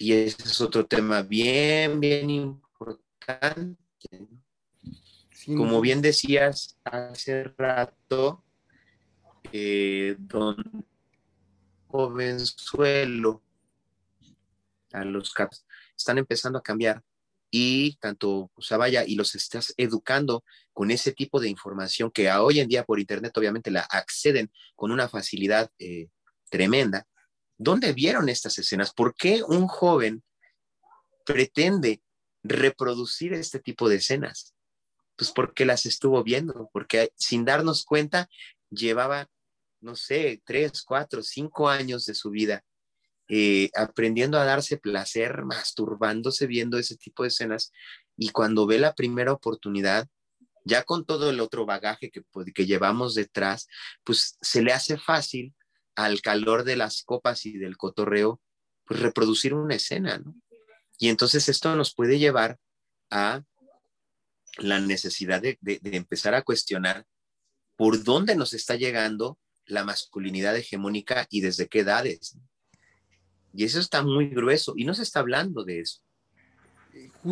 Y ese es otro tema bien, bien importante. Como bien decías hace rato, eh, don jovenzuelo, a los caps, están empezando a cambiar y tanto o sea, vaya, y los estás educando con ese tipo de información que hoy en día por internet obviamente la acceden con una facilidad eh, tremenda. ¿Dónde vieron estas escenas? ¿Por qué un joven pretende reproducir este tipo de escenas? Pues porque las estuvo viendo, porque sin darnos cuenta llevaba no sé, tres, cuatro, cinco años de su vida eh, aprendiendo a darse placer, masturbándose viendo ese tipo de escenas y cuando ve la primera oportunidad, ya con todo el otro bagaje que, que llevamos detrás, pues se le hace fácil al calor de las copas y del cotorreo, pues reproducir una escena, ¿no? Y entonces esto nos puede llevar a la necesidad de, de empezar a cuestionar por dónde nos está llegando la masculinidad hegemónica y desde qué edades. Y eso está muy grueso y no se está hablando de eso.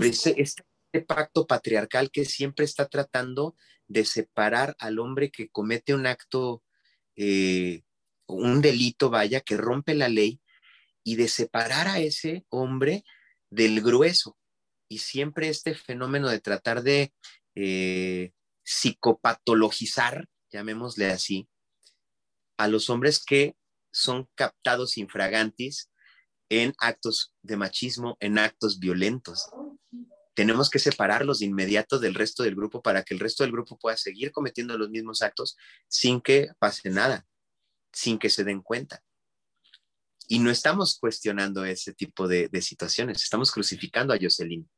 Ese, este pacto patriarcal que siempre está tratando de separar al hombre que comete un acto, eh, un delito, vaya, que rompe la ley, y de separar a ese hombre del grueso. Y siempre este fenómeno de tratar de eh, psicopatologizar, llamémosle así, a los hombres que son captados infragantis en actos de machismo, en actos violentos. tenemos que separarlos de inmediato del resto del grupo para que el resto del grupo pueda seguir cometiendo los mismos actos sin que pase nada, sin que se den cuenta. Y no estamos cuestionando ese tipo de, situaciones, estamos crucificando a Jocelyn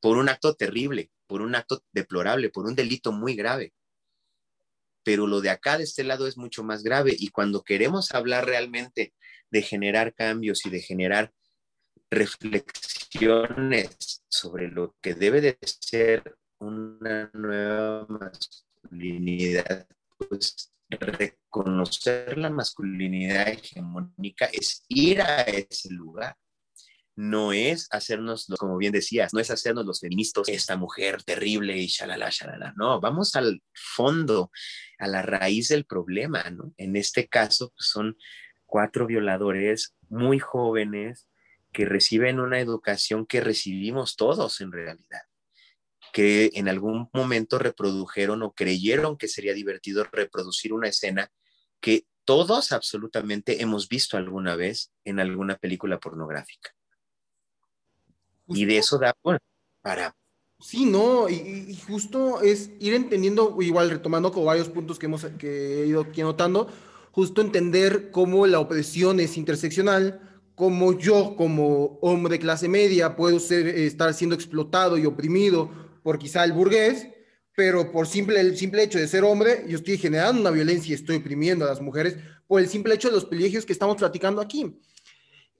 por un acto terrible, por un acto deplorable, por un delito muy grave. Pero lo de acá, de este lado, es mucho más grave. Y cuando queremos hablar realmente de generar cambios y de generar reflexiones sobre lo que debe de ser una nueva masculinidad, pues reconocer la masculinidad hegemónica es ir a ese lugar. No es hacernos, como bien decías, no es hacernos los feministas, esta mujer terrible y shalala, shalala. No, vamos al fondo, a la raíz del problema, ¿no? En este caso, pues, son cuatro violadores muy jóvenes que reciben una educación que recibimos todos en realidad, que en algún momento reprodujeron o creyeron que sería divertido reproducir una escena que todos absolutamente hemos visto alguna vez en alguna película pornográfica. y de eso da para... Sí, no, y, justo es ir entendiendo, igual retomando con varios puntos que, hemos, que he ido aquí anotando, justo entender cómo la opresión es interseccional, como yo, como hombre de clase media, puedo ser, estar siendo explotado y oprimido por quizá el burgués, pero por simple, el simple hecho de ser hombre, yo estoy generando una violencia y estoy oprimiendo a las mujeres por el simple hecho de los privilegios que estamos platicando aquí.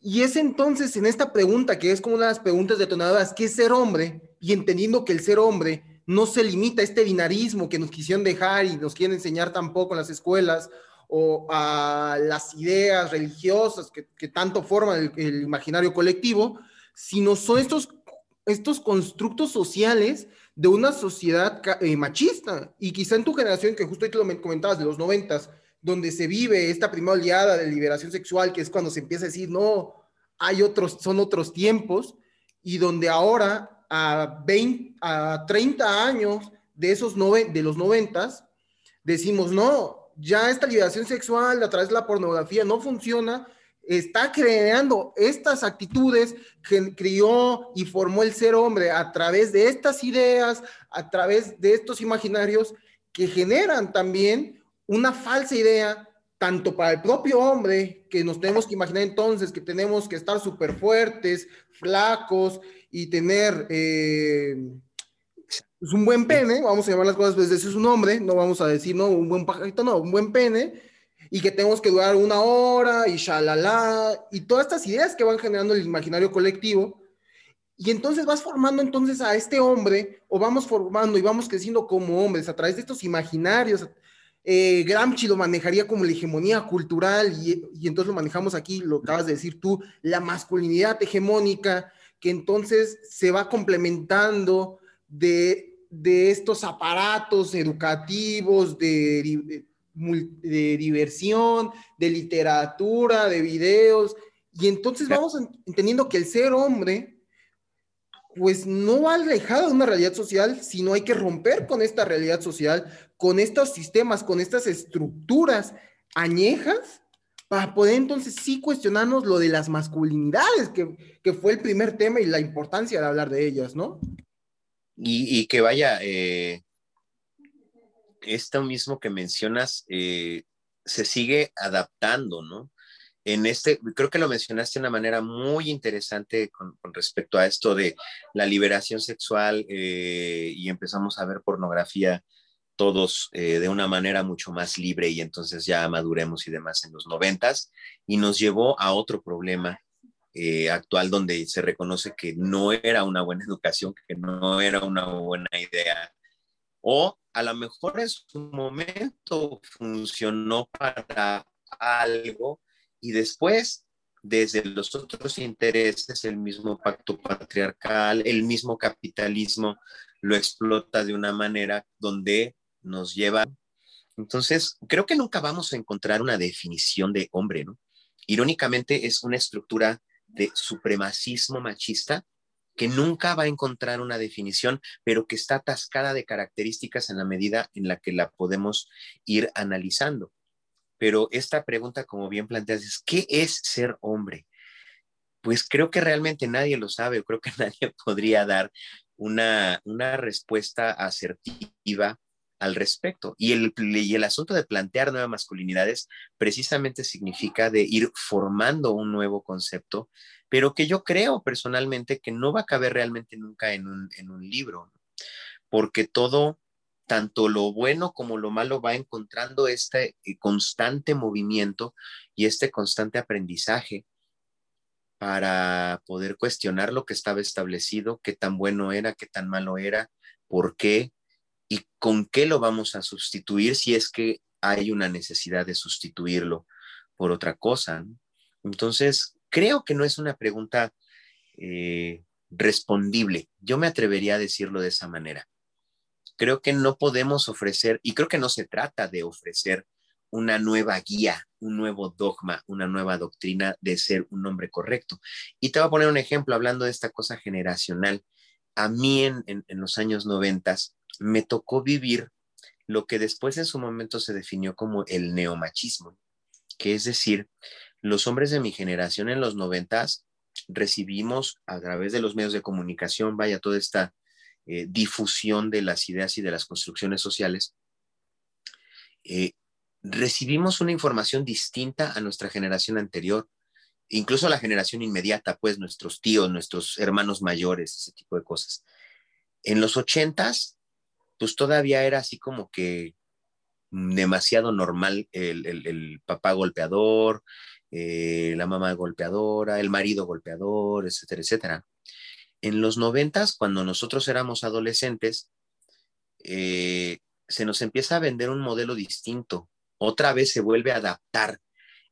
Y es entonces en esta pregunta, que es como una de las preguntas detonadoras, ¿qué es ser hombre? Y entendiendo que el ser hombre no se limita a este binarismo que nos quisieron dejar y nos quieren enseñar tampoco en las escuelas, o a las ideas religiosas que, tanto forman el, imaginario colectivo, sino son estos, estos constructos sociales de una sociedad eh, machista. Y quizá en tu generación, que justo ahí te lo comentabas, de los noventas, donde se vive esta primera oleada de liberación sexual, que es cuando se empieza a decir, no, hay otros, son otros tiempos, y donde ahora, a, 20, a 30 años de, esos de los noventas, decimos, no, ya esta liberación sexual a través de la pornografía no funciona, está creando estas actitudes que crió y formó el ser hombre a través de estas ideas, a través de estos imaginarios que generan también una falsa idea, tanto para el propio hombre, que nos tenemos que imaginar entonces que tenemos que estar súper fuertes, flacos y tener... Eh, es un buen pene, vamos a llamar las cosas desde su nombre, no vamos a decir, no, un buen pajarito, no, un buen pene, y que tenemos que durar una hora, y shalala, y todas estas ideas que van generando el imaginario colectivo, y entonces vas formando entonces a este hombre, o vamos formando y vamos creciendo como hombres a través de estos imaginarios. Eh, Gramsci lo manejaría como la hegemonía cultural, y, y entonces lo manejamos aquí, lo acabas de decir tú, la masculinidad hegemónica, que entonces se va complementando de de estos aparatos educativos, de, de, diversión, de literatura, de videos, y entonces vamos entendiendo que el ser hombre, pues no va alejado de una realidad social, sino hay que romper con esta realidad social, con estos sistemas, con estas estructuras añejas, para poder entonces sí cuestionarnos lo de las masculinidades, que, que fue el primer tema y la importancia de hablar de ellas, ¿no? Y, que vaya, eh, esto mismo que mencionas eh, se sigue adaptando, ¿no? En este, creo que lo mencionaste de una manera muy interesante con, respecto a esto de la liberación sexual eh, y empezamos a ver pornografía todos de una manera mucho más libre y entonces ya maduremos y demás en los noventas y nos llevó a otro problema eh, actual donde se reconoce que no era una buena educación, que no era una buena idea, o a lo mejor en su momento funcionó para algo y después desde los otros intereses, el mismo pacto patriarcal, el mismo capitalismo lo explota de una manera donde nos lleva. Entonces, creo que nunca vamos a encontrar una definición de hombre, ¿no? Irónicamente, es una estructura de supremacismo machista que nunca va a encontrar una definición, pero que está atascada de características en la medida en la que la podemos ir analizando. Pero esta pregunta, como bien planteas, es, ¿qué es ser hombre? Pues creo que realmente nadie lo sabe, creo que nadie podría dar una, una respuesta asertiva al respecto. Y el, y el asunto de plantear nuevas masculinidades precisamente significa de ir formando un nuevo concepto, pero que yo creo personalmente que no va a caber realmente nunca en un, en un libro, porque todo, tanto lo bueno como lo malo, va encontrando este eh, constante movimiento y este constante aprendizaje para poder cuestionar lo que estaba establecido, qué tan bueno era, qué tan malo era, por qué, y con qué lo vamos a sustituir si es que hay una necesidad de sustituirlo por otra cosa. Entonces, creo que no es una pregunta eh, respondible. Yo me atrevería a decirlo de esa manera. Creo que no podemos ofrecer, y creo que no se trata de ofrecer una nueva guía, un nuevo dogma, una nueva doctrina de ser un hombre correcto. Y te voy a poner un ejemplo hablando de esta cosa generacional. A mí en, en los años noventas, me tocó vivir lo que después en su momento se definió como el neomachismo, que es decir, los hombres de mi generación en los noventas recibimos a través de los medios de comunicación, vaya toda esta eh, difusión de las ideas y de las construcciones sociales, eh, recibimos una información distinta a nuestra generación anterior, incluso a la generación inmediata, pues nuestros tíos, nuestros hermanos mayores, ese tipo de cosas. En los ochentas pues todavía era así como que demasiado normal el, papá golpeador, eh, la mamá golpeadora, el marido golpeador, etcétera, etcétera. En los noventas, cuando nosotros éramos adolescentes, eh, se nos empieza a vender un modelo distinto. Otra vez se vuelve a adaptar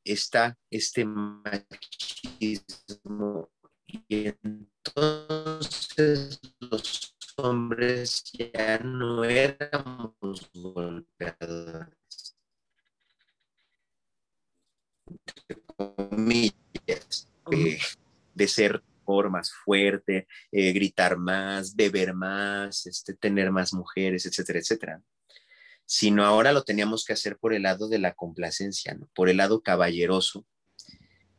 esta, este machismo. Y entonces los hombres ya no éramos golpeadores. Comillas, eh, de ser más fuerte, eh, gritar más, beber más, este, tener más mujeres, etcétera, etcétera. Sino ahora lo teníamos que hacer por el lado de la complacencia, ¿no? por el lado caballeroso.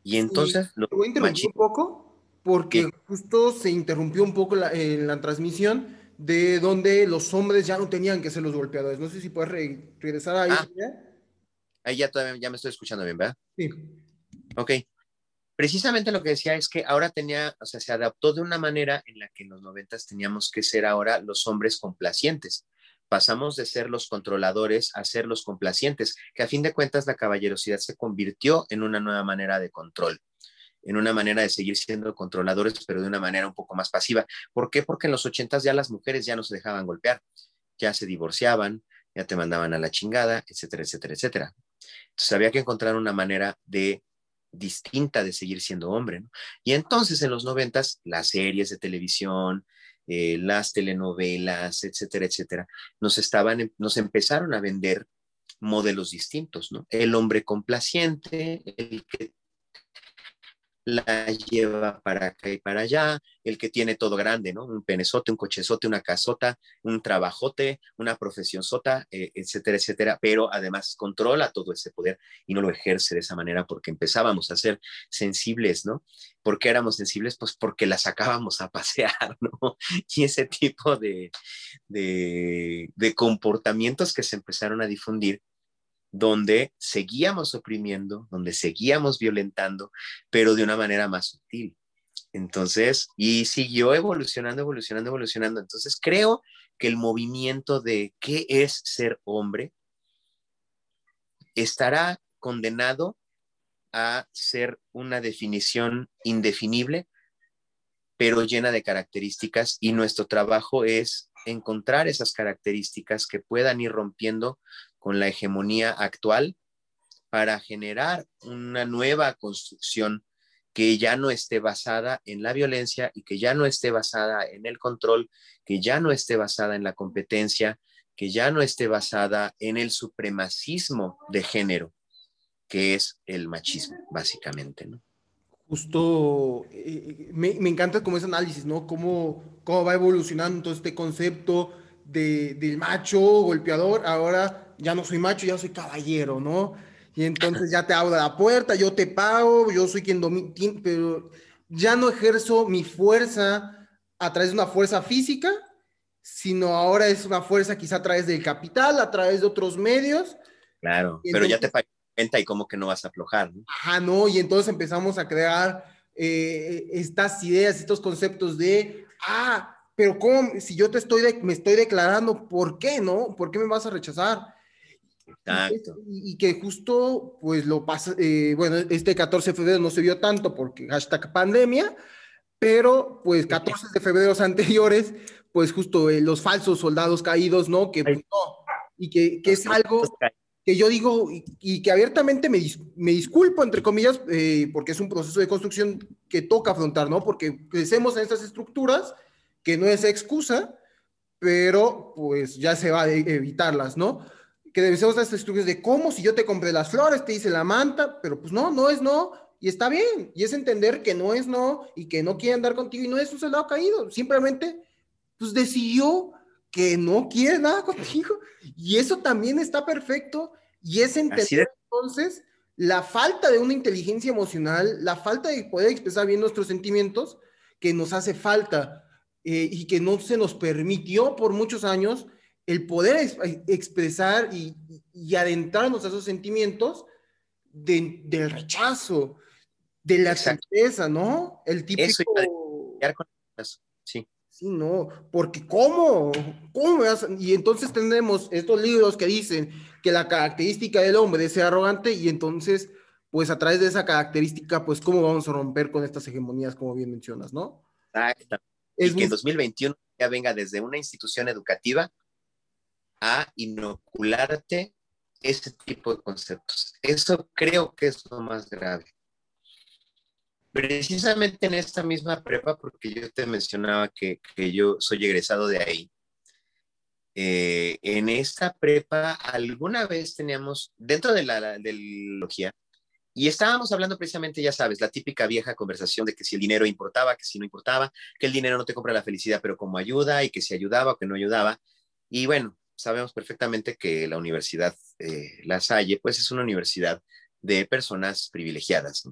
Y entonces... lo voy a interrumpir un poco? Porque justo se interrumpió un poco la, en la transmisión de donde los hombres ya no tenían que ser los golpeadores. No sé si puedes regresar ahí. Ah, ahí ya, todavía, ya me estoy escuchando bien, ¿verdad? Sí. Ok. Precisamente lo que decía es que ahora tenía, o sea, se adaptó de una manera en la que en los noventas teníamos que ser ahora los hombres complacientes. Pasamos de ser los controladores a ser los complacientes, que a fin de cuentas la caballerosidad se convirtió en una nueva manera de control en una manera de seguir siendo controladores, pero de una manera un poco más pasiva. ¿Por qué? Porque en los ochentas ya las mujeres ya no se dejaban golpear, ya se divorciaban, ya te mandaban a la chingada, etcétera, etcétera, etcétera. Entonces había que encontrar una manera de distinta de seguir siendo hombre. Y entonces en los noventas, las series de televisión, eh, las telenovelas, etcétera, etcétera, nos estaban, nos empezaron a vender modelos distintos, ¿no? El hombre complaciente, el que la lleva para acá y para allá, el que tiene todo grande, ¿no? Un penezote, un cochezote, una casota, un trabajote, una profesión sota, eh, etcétera, etcétera, pero además controla todo ese poder y no lo ejerce de esa manera porque empezábamos a ser sensibles, ¿no? ¿Por qué éramos sensibles? Pues porque la sacábamos a pasear, ¿no? Y ese tipo de, de comportamientos que se empezaron a difundir donde seguíamos oprimiendo, donde seguíamos violentando, pero de una manera más sutil. Entonces, y siguió evolucionando, evolucionando, evolucionando. Entonces, creo que el movimiento de qué es ser hombre estará condenado a ser una definición indefinible, pero llena de características y nuestro trabajo es encontrar esas características que puedan ir rompiendo con la hegemonía actual para generar una nueva construcción que ya no esté basada en la violencia y que ya no esté basada en el control, que ya no esté basada en la competencia, que ya no esté basada en el supremacismo de género, que es el machismo, básicamente, ¿no? Justo, eh, me, me, encanta como ese análisis, ¿no? Cómo, cómo va evolucionando este concepto de, del macho golpeador, ahora ya no soy macho, ya soy caballero, ¿no? Y entonces ya te abro la puerta, yo te pago, yo soy quien domina, pero ya no ejerzo mi fuerza a través de una fuerza física, sino ahora es una fuerza quizá a través del capital, a través de otros medios. Claro, pero ya te cuenta y como que no vas a aflojar. ¿no? Ajá, no, y entonces empezamos a crear eh, estas ideas, estos conceptos de, ah, pero ¿cómo? Si yo te estoy, me estoy declarando, ¿por qué no? ¿Por qué me vas a rechazar? Exacto. Y, que justo, pues lo pasa, eh, bueno, este 14 de febrero no se vio tanto porque hashtag pandemia, pero pues 14 de febrero anteriores, pues justo eh, los falsos soldados caídos, ¿no? Que pues, no, y que, que es algo que yo digo y, que abiertamente me, me, disculpo, entre comillas, eh, porque es un proceso de construcción que toca afrontar, ¿no? Porque crecemos en estas estructuras, que no es excusa, pero pues ya se va a evitarlas, ¿no? Que debemos estas estructuras de cómo si yo te compré las flores, te hice la manta, pero pues no, no es no, y está bien, y es entender que no es no, y que no quiere andar contigo, y no es un soldado caído, simplemente pues decidió que no quiere nada contigo. Y eso también está perfecto. Y es entender entonces la falta de una inteligencia emocional, la falta de poder expresar bien nuestros sentimientos que nos hace falta eh, y que no se nos permitió por muchos años el poder expresar y, adentrarnos a esos sentimientos del rechazo, de la tristeza, ¿no? El típico... Eso, sí. Sí, no, porque ¿cómo? ¿Cómo me vas Y entonces tenemos estos libros que dicen que la característica del hombre es ser arrogante y entonces, pues a través de esa característica, pues cómo vamos a romper con estas hegemonías, como bien mencionas, ¿no? Exacto. y que en 2021 ya venga desde una institución educativa a inocularte ese tipo de conceptos. Eso creo que es lo más grave precisamente en esta misma prepa, porque yo te mencionaba que, yo soy egresado de ahí, eh, en esta prepa alguna vez teníamos, dentro de la, la y estábamos hablando precisamente, ya sabes, la típica vieja conversación de que si el dinero importaba, que si no importaba, que el dinero no te compra la felicidad, pero como ayuda, y que si ayudaba o que no ayudaba. Y bueno, sabemos perfectamente que la universidad eh, La Salle, pues es una universidad de personas privilegiadas.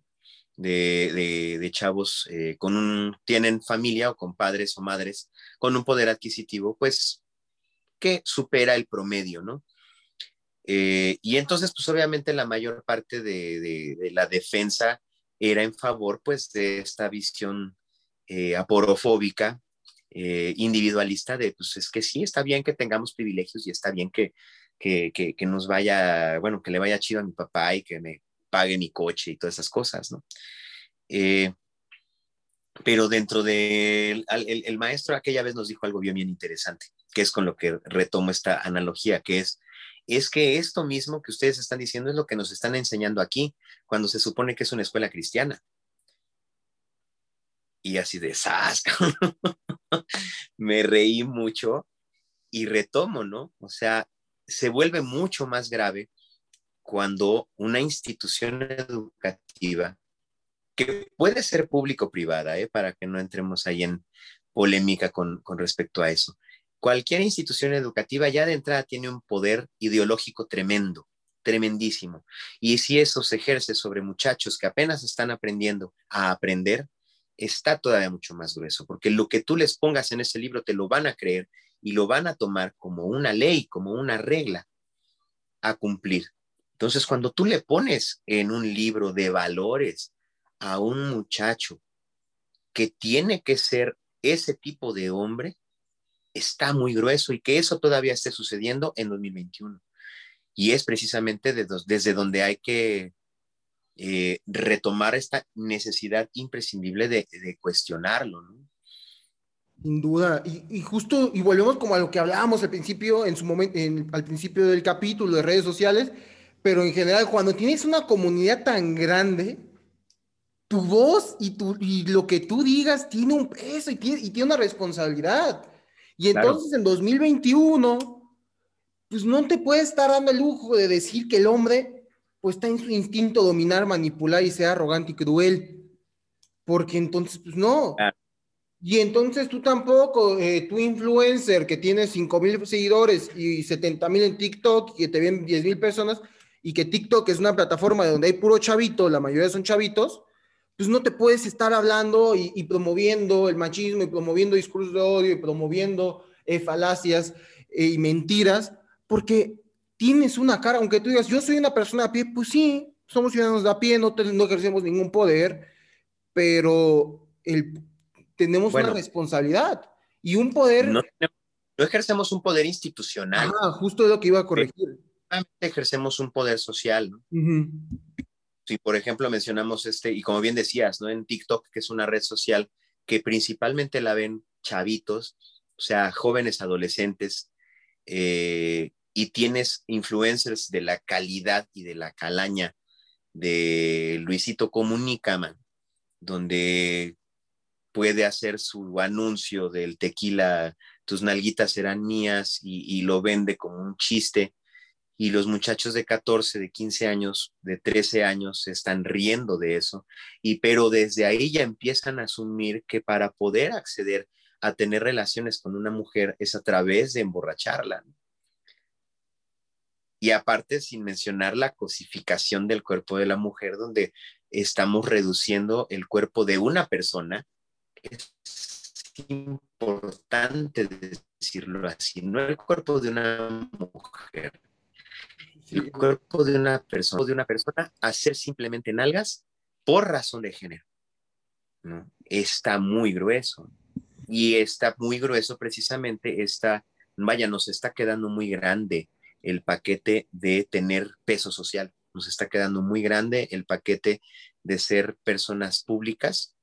de, chavos eh, con un, tienen familia o con padres o madres con un poder adquisitivo, pues que supera el promedio, ¿no? Eh, y entonces, pues obviamente la mayor parte de, la defensa era en favor, pues, de esta visión eh, aporofóbica, individualista, de, pues es que sí, está bien que tengamos privilegios y está bien que, que, que, nos vaya, bueno, que le vaya chido a mi papá y que me pague mi coche y todas esas cosas, ¿no? Eh, pero dentro del de el, maestro aquella vez nos dijo algo bien, bien interesante, que es con lo que retomo esta analogía, que es, es que esto mismo que ustedes están diciendo es lo que nos están enseñando aquí, cuando se supone que es una escuela cristiana. Y así de sasca, me reí mucho y retomo, ¿no? O sea, se vuelve mucho más grave cuando una institución educativa, que puede ser público-privada, ¿eh? para que no entremos ahí en polémica con, con respecto a eso, cualquier institución educativa ya de entrada tiene un poder ideológico tremendo, tremendísimo. Y si eso se ejerce sobre muchachos que apenas están aprendiendo a aprender, está todavía mucho más grueso, porque lo que tú les pongas en ese libro te lo van a creer y lo van a tomar como una ley, como una regla a cumplir. Entonces, cuando tú le pones en un libro de valores a un muchacho que tiene que ser ese tipo de hombre, está muy grueso y que eso todavía esté sucediendo en 2021. Y es precisamente desde donde hay que eh, retomar esta necesidad imprescindible de, cuestionarlo, Sin duda, y, justo, y volvemos como a lo que hablábamos al principio, en su momento, al principio del capítulo de redes sociales, pero en general, cuando tienes una comunidad tan grande, tu voz y, tu, y lo que tú digas tiene un peso y tiene, y tiene una responsabilidad. Y entonces en 2021, pues no te puedes estar dando el lujo de decir que el hombre pues está en su instinto dominar, manipular y ser arrogante y cruel. Porque entonces, pues no. Y entonces tú tampoco, eh, tu influencer que tiene 5 mil seguidores y 70 mil en TikTok y que te ven 10 mil personas, y que TikTok es una plataforma donde hay puro chavito, la mayoría son chavitos, pues no te puedes estar hablando y, promoviendo el machismo y promoviendo discursos de odio y promoviendo eh, falacias eh, y mentiras, porque tienes una cara, aunque tú digas, yo soy una persona a pie, pues sí, somos ciudadanos de a pie, no, no ejercemos ningún poder, pero el, tenemos una responsabilidad y un poder... No, ejercemos un poder institucional. Ah, justo es lo que iba a corregir. Ejercemos un poder social. Si, por ejemplo, mencionamos este, y como bien decías, ¿no? En TikTok, que es una red social que principalmente la ven chavitos, o sea, jóvenes adolescentes, eh, y tienes influencers de la calidad y de la calaña de Luisito Comunica, man, donde puede hacer su anuncio del tequila, tus nalguitas serán mías y, lo vende como un chiste. Y los muchachos de 14, de 15 años, de 13 años se están riendo de eso. Y pero desde ahí ya empiezan a asumir que para poder acceder a tener relaciones con una mujer es a través de emborracharla. Y aparte, sin mencionar la cosificación del cuerpo de la mujer, donde estamos reduciendo el cuerpo de una persona, es importante decirlo así, no el cuerpo de una mujer, el cuerpo de una persona, de una persona a ser simplemente nalgas por razón de género. ¿no? Está muy grueso. Y está muy grueso precisamente, está, vaya, nos está quedando muy grande el paquete de tener peso social. Nos está quedando muy grande el paquete de ser personas públicas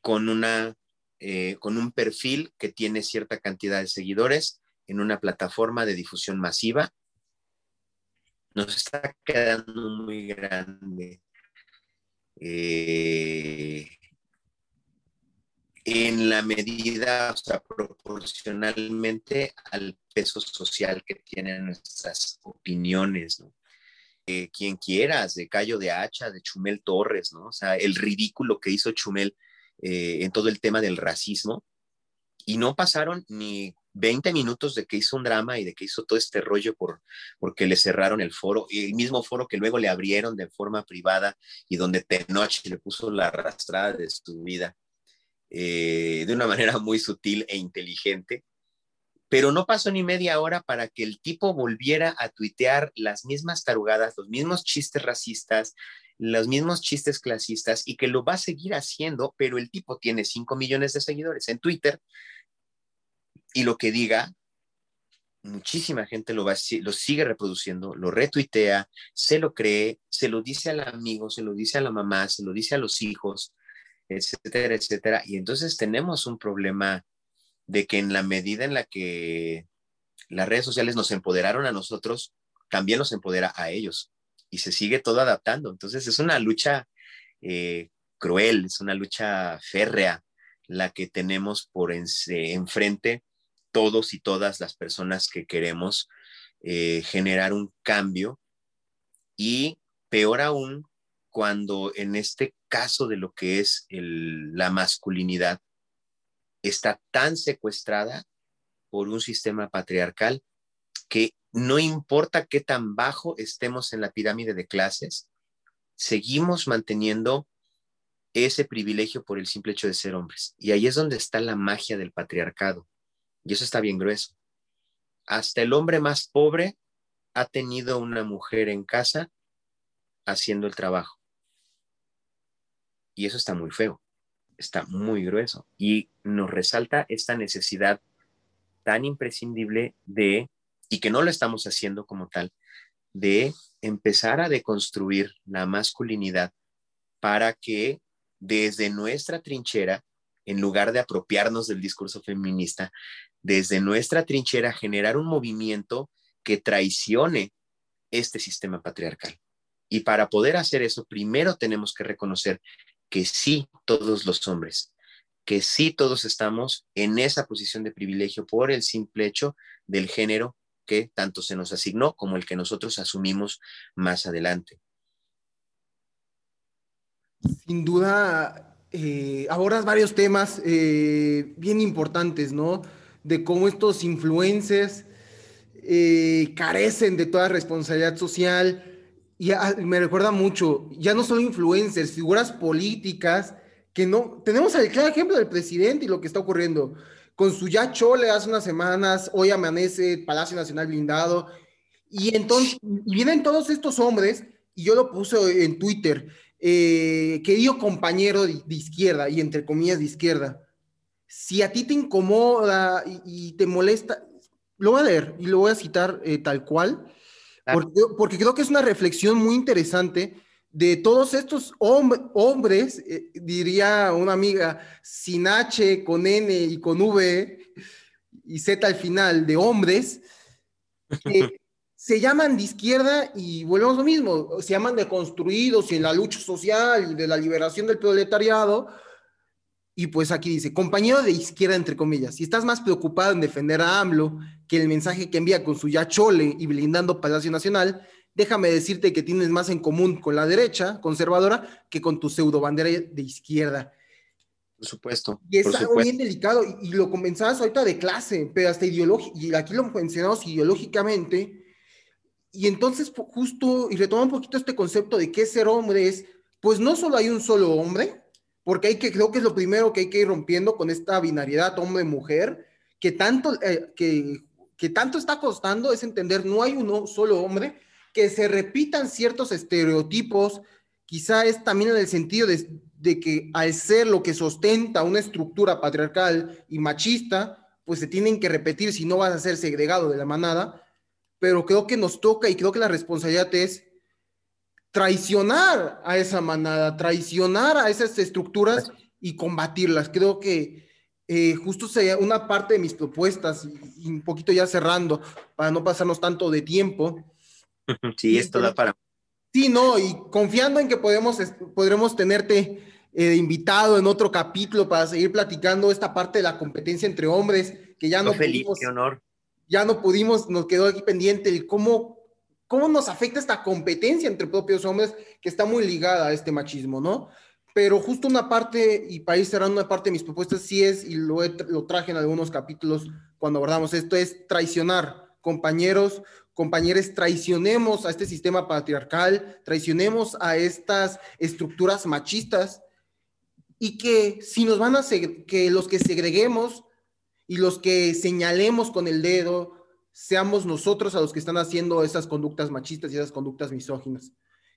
con, una, eh, con un perfil que tiene cierta cantidad de seguidores en una plataforma de difusión masiva. Nos está quedando muy grande. Eh, en la medida, o sea, proporcionalmente al peso social que tienen nuestras opiniones, ¿no? Quien quieras, de Cayo de Hacha, de Chumel Torres, ¿no? O sea, el ridículo que hizo Chumel eh, en todo el tema del racismo, y no pasaron ni 20 minutos de que hizo un drama y de que hizo todo este rollo por, porque le cerraron el foro, y el mismo foro que luego le abrieron de forma privada y donde Tenoch le puso la arrastrada de su vida eh, de una manera muy sutil e inteligente, pero no pasó ni media hora para que el tipo volviera a tuitear las mismas tarugadas, los mismos chistes racistas, los mismos chistes clasistas y que lo va a seguir haciendo, pero el tipo tiene 5 millones de seguidores en Twitter y lo que diga, muchísima gente lo, va, lo sigue reproduciendo, lo retuitea, se lo cree, se lo dice al amigo, se lo dice a la mamá, se lo dice a los hijos, etcétera, etcétera. Y entonces tenemos un problema de que en la medida en la que las redes sociales nos empoderaron a nosotros, también nos empodera a ellos y se sigue todo adaptando. Entonces es una lucha eh, cruel, es una lucha férrea la que tenemos por enfrente todos y todas las personas que queremos eh, generar un cambio y peor aún cuando en este caso de lo que es la masculinidad está tan secuestrada por un sistema patriarcal que no importa qué tan bajo estemos en la pirámide de clases, seguimos manteniendo ese privilegio por el simple hecho de ser hombres. Y ahí es donde está la magia del patriarcado. Y eso está bien grueso. Hasta el hombre más pobre ha tenido una mujer en casa haciendo el trabajo. Y eso está muy feo, está muy grueso. Y nos resalta esta necesidad tan imprescindible de, y que no lo estamos haciendo como tal, de empezar a deconstruir la masculinidad para que desde nuestra trinchera, en lugar de apropiarnos del discurso feminista, desde nuestra trinchera generar un movimiento que traicione este sistema patriarcal. Y para poder hacer eso, primero tenemos que reconocer que sí todos los hombres, que sí todos estamos en esa posición de privilegio por el simple hecho del género que tanto se nos asignó como el que nosotros asumimos más adelante. Sin duda, eh, abordas varios temas eh, bien importantes, ¿no? De cómo estos influencers eh, carecen de toda responsabilidad social y me recuerda mucho, ya no solo influencers, figuras políticas, que no, tenemos el claro ejemplo del presidente y lo que está ocurriendo. Con su ya chole hace unas semanas, hoy amanece Palacio Nacional blindado, y entonces vienen todos estos hombres, y yo lo puse en Twitter, eh, querido compañero de, izquierda, y entre comillas de izquierda, si a ti te incomoda y, te molesta, lo voy a leer y lo voy a citar eh, tal cual porque, creo que es una reflexión muy interesante de todos estos hombres, eh, diría una amiga, sin H, con N y con V y Z al final, de hombres, que se llaman de izquierda y volvemos lo mismo, se llaman de construidos y en la lucha social y de la liberación del proletariado. Y pues aquí dice, compañero de izquierda, entre comillas, si estás más preocupado en defender a AMLO que el mensaje que envía con su ya chole y blindando Palacio Nacional, déjame decirte que tienes más en común con la derecha conservadora que con tu pseudo bandera de izquierda. Por supuesto. Y es algo bien delicado, y, lo comenzabas ahorita de clase, pero hasta ideológico, y aquí lo mencionamos ideológicamente, y entonces justo, y retoma un poquito este concepto de qué ser hombre es, pues no solo hay un solo hombre, porque hay que, creo que es lo primero que hay que ir rompiendo con esta binariedad hombre-mujer, que tanto, eh, que que tanto está costando es entender, no hay uno solo hombre, que se repitan ciertos estereotipos, quizá es también en el sentido de, que al ser lo que sostenta una estructura patriarcal y machista, pues se tienen que repetir si no vas a ser segregado de la manada, pero creo que nos toca y creo que la responsabilidad es traicionar a esa manada, traicionar a esas estructuras y combatirlas. Creo que eh, justo sería una parte de mis propuestas, y, un poquito ya cerrando, para no pasarnos tanto de tiempo. Sí, esto da para... Sí, no, y confiando en que podemos, podremos tenerte eh, invitado en otro capítulo para seguir platicando esta parte de la competencia entre hombres, que ya no, feliz, qué honor. Ya no pudimos, nos quedó aquí pendiente el cómo, cómo nos afecta esta competencia entre propios hombres, que está muy ligada a este machismo, ¿no? Pero justo una parte, y para ir cerrando una parte de mis propuestas, sí es, y lo, lo traje en algunos capítulos cuando abordamos esto, es traicionar compañeros, compañeros, traicionemos a este sistema patriarcal, traicionemos a estas estructuras machistas y que si nos van a, que los que segreguemos y los que señalemos con el dedo, seamos nosotros a los que están haciendo esas conductas machistas y esas conductas misóginas.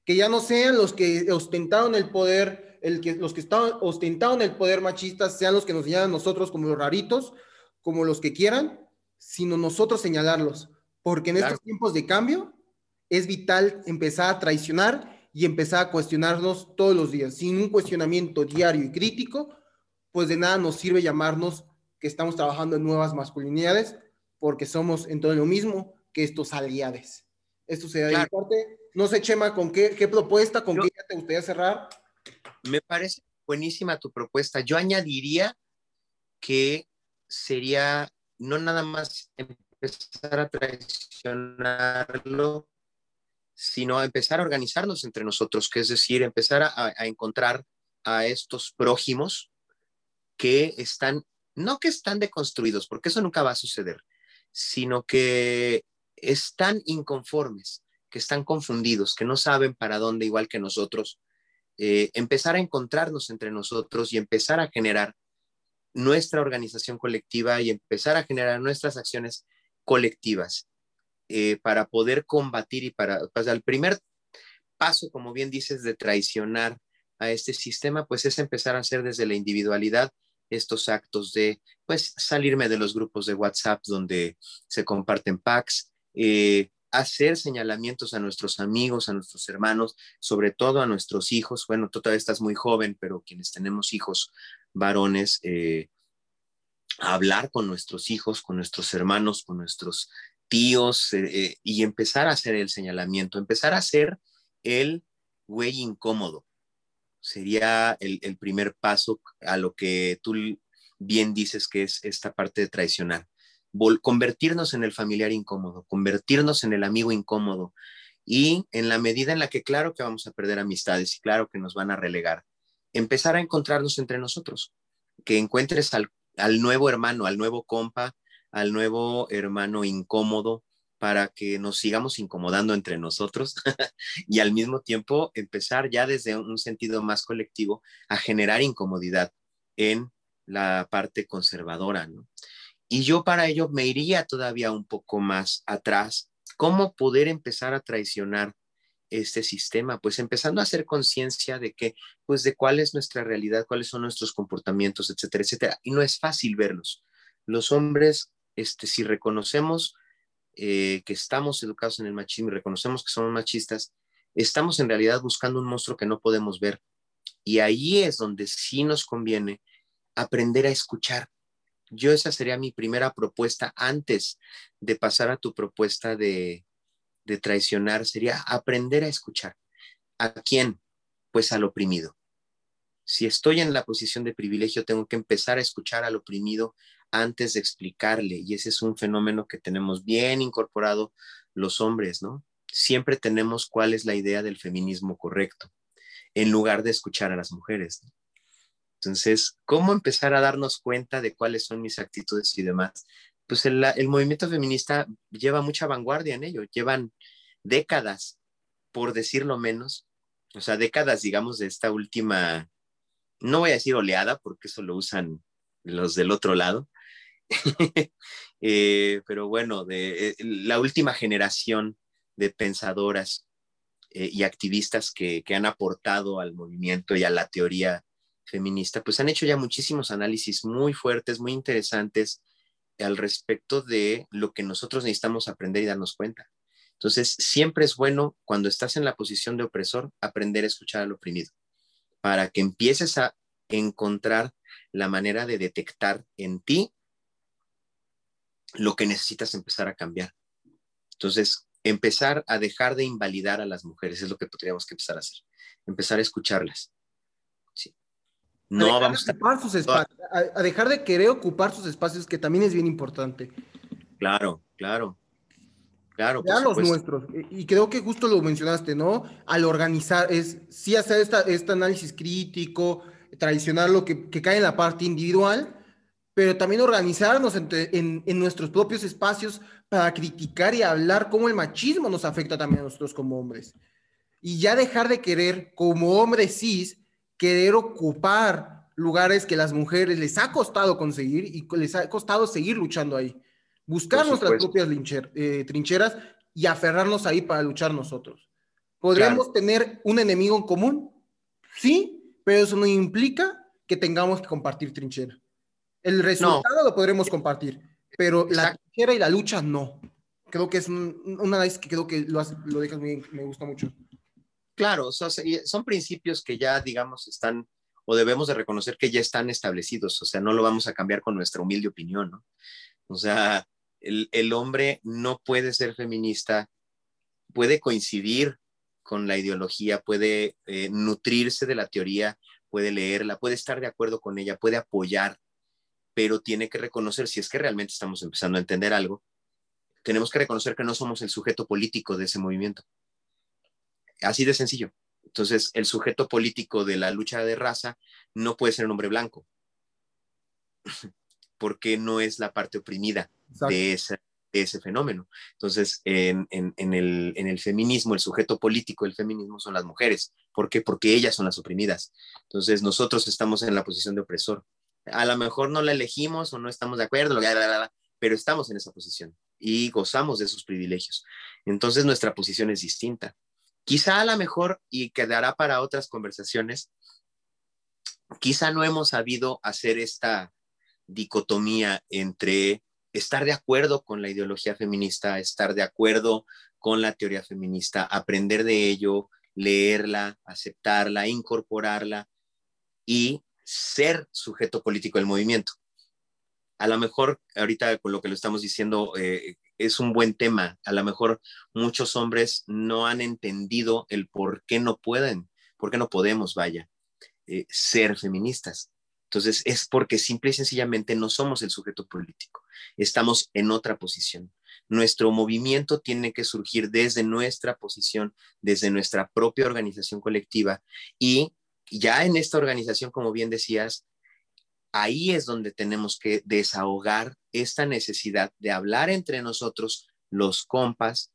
Que ya no sean los que ostentaron el poder el que, los que están ostentaron el poder machista sean los que nos señalan nosotros como los raritos, como los que quieran, sino nosotros señalarlos. Porque en estos tiempos de cambio es vital empezar a traicionar y empezar a cuestionarnos todos los días. Sin un cuestionamiento diario y crítico, pues de nada nos sirve llamarnos que estamos trabajando en nuevas masculinidades, porque somos en todo lo mismo que estos aliados. Esto sería de mi parte. No sé, Chema, ¿con qué, qué propuesta, con qué te gustaría cerrar? Me parece buenísima tu propuesta. Yo añadiría que sería no nada más empezar a traicionarlo, sino a empezar a organizarnos entre nosotros, que es decir, empezar a, encontrar a estos prójimos que están, no que están deconstruidos, porque eso nunca va a suceder, sino que están inconformes, que están confundidos, que no saben para dónde, igual que nosotros, eh, empezar a encontrarnos entre nosotros y empezar a generar nuestra organización colectiva y empezar a generar nuestras acciones colectivas eh, para poder combatir y para, pues el primer paso, como bien dices, de traicionar a este sistema, pues es empezar a hacer desde la individualidad estos actos de, pues, salirme de los grupos de WhatsApp donde se comparten packs, eh, hacer señalamientos a nuestros amigos, a nuestros hermanos, sobre todo a nuestros hijos. Bueno, tú todavía estás muy joven, pero quienes tenemos hijos varones, eh, hablar con nuestros hijos, con nuestros hermanos, con nuestros tíos eh, eh, y empezar a hacer el señalamiento, empezar a hacer el güey incómodo. Sería el, el primer paso a lo que tú bien dices que es esta parte de traicionar convertirnos en el familiar incómodo, convertirnos en el amigo incómodo. Y en la medida en la que claro que vamos a perder amistades y claro que nos van a relegar, empezar a encontrarnos entre nosotros, que encuentres al, nuevo hermano, al nuevo compa, al nuevo hermano incómodo, para que nos sigamos incomodando entre nosotros y al mismo tiempo empezar ya desde un sentido más colectivo a generar incomodidad en la parte conservadora, ¿no? Y yo para ello me iría todavía un poco más atrás. ¿Cómo poder empezar a traicionar este sistema? Pues empezando a hacer conciencia de que, pues de cuál es nuestra realidad, cuáles son nuestros comportamientos, etcétera, etcétera. Y no es fácil verlos. Los hombres, este, si reconocemos eh, que estamos educados en el machismo y reconocemos que somos machistas, estamos en realidad buscando un monstruo que no podemos ver. Y ahí es donde sí nos conviene aprender a escuchar. Yo esa sería mi primera propuesta antes de pasar a tu propuesta de, de traicionar, sería aprender a escuchar. ¿A quién? Pues al oprimido. Si estoy en la posición de privilegio, tengo que empezar a escuchar al oprimido antes de explicarle. Y ese es un fenómeno que tenemos bien incorporado los hombres, ¿no? Siempre tenemos cuál es la idea del feminismo correcto, en lugar de escuchar a las mujeres. Entonces, ¿cómo empezar a darnos cuenta de cuáles son mis actitudes y demás? Pues el, movimiento feminista lleva mucha vanguardia en ello, llevan décadas, por decirlo menos, o sea, décadas, digamos, de esta última, no voy a decir oleada, porque eso lo usan los del otro lado, Eh, pero bueno, de eh, la última generación de pensadoras eh, y activistas que, que, han aportado al movimiento y a la teoría feminista, pues han hecho ya muchísimos análisis muy fuertes, muy interesantes al respecto de lo que nosotros necesitamos aprender y darnos cuenta. Entonces, siempre es bueno cuando estás en la posición de opresor aprender a escuchar al oprimido, para que empieces a encontrar la manera de detectar en ti lo que necesitas empezar a cambiar. Entonces, empezar a dejar de invalidar a las mujeres es lo que podríamos que empezar a hacer. Empezar a escucharlas. No vamos a... Ocupar sus espacios, a, dejar de querer ocupar sus espacios, que también es bien importante. Claro, claro. Claro. Ya los nuestros. Y creo que justo lo mencionaste, ¿no? Al organizar, es sí hacer esta, este análisis crítico, tradicional, lo que, que cae en la parte individual, pero también organizarnos en, nuestros propios espacios para criticar y hablar cómo el machismo nos afecta también a nosotros como hombres. Y ya dejar de querer, como hombres cis, querer ocupar lugares que las mujeres les ha costado conseguir y les ha costado seguir luchando ahí. Buscar nuestras propias eh, trincheras y aferrarnos ahí para luchar nosotros. ¿Podríamos tener un enemigo en común? Sí, pero eso no implica que tengamos que compartir trinchera. El resultado lo podremos compartir, pero la trinchera y la lucha no. Creo que es un, una vez que creo que lo, lo dejas muy me gusta mucho. Claro, son, principios que ya, digamos, están o debemos de reconocer que ya están establecidos, o sea, no lo vamos a cambiar con nuestra humilde opinión, ¿no? O sea, el, el hombre no puede ser feminista, puede coincidir con la ideología, puede eh, nutrirse de la teoría, puede leerla, puede estar de acuerdo con ella, puede apoyar pero tiene que reconocer, si es que realmente estamos empezando a entender algo, tenemos que reconocer que no somos el sujeto político de ese movimiento. Así de sencillo. Entonces, el sujeto político de la lucha de raza no puede ser un hombre blanco, porque no es la parte oprimida de ese, ese, fenómeno. Entonces, en, en, el, en, el, feminismo, el sujeto político del feminismo son las mujeres. ¿Por qué? Porque ellas son las oprimidas. Entonces, nosotros estamos en la posición de opresor a lo mejor no la elegimos o no estamos de acuerdo, pero estamos en esa posición y gozamos de esos privilegios. Entonces nuestra posición es distinta. Quizá a lo mejor, y quedará para otras conversaciones, quizá no hemos sabido hacer esta dicotomía entre estar de acuerdo con la ideología feminista, estar de acuerdo con la teoría feminista, aprender de ello, leerla, aceptarla, incorporarla y ser sujeto político del movimiento. A lo mejor ahorita con lo que lo estamos diciendo eh, es un buen tema. A lo mejor muchos hombres no han entendido el por qué no pueden, por qué no podemos, vaya, eh, ser feministas. Entonces es porque simple y sencillamente no somos el sujeto político, estamos en otra posición. Nuestro movimiento tiene que surgir desde nuestra posición, desde nuestra propia organización colectiva y ya en esta organización, como bien decías, ahí es donde tenemos que desahogar esta necesidad de hablar entre nosotros los compas,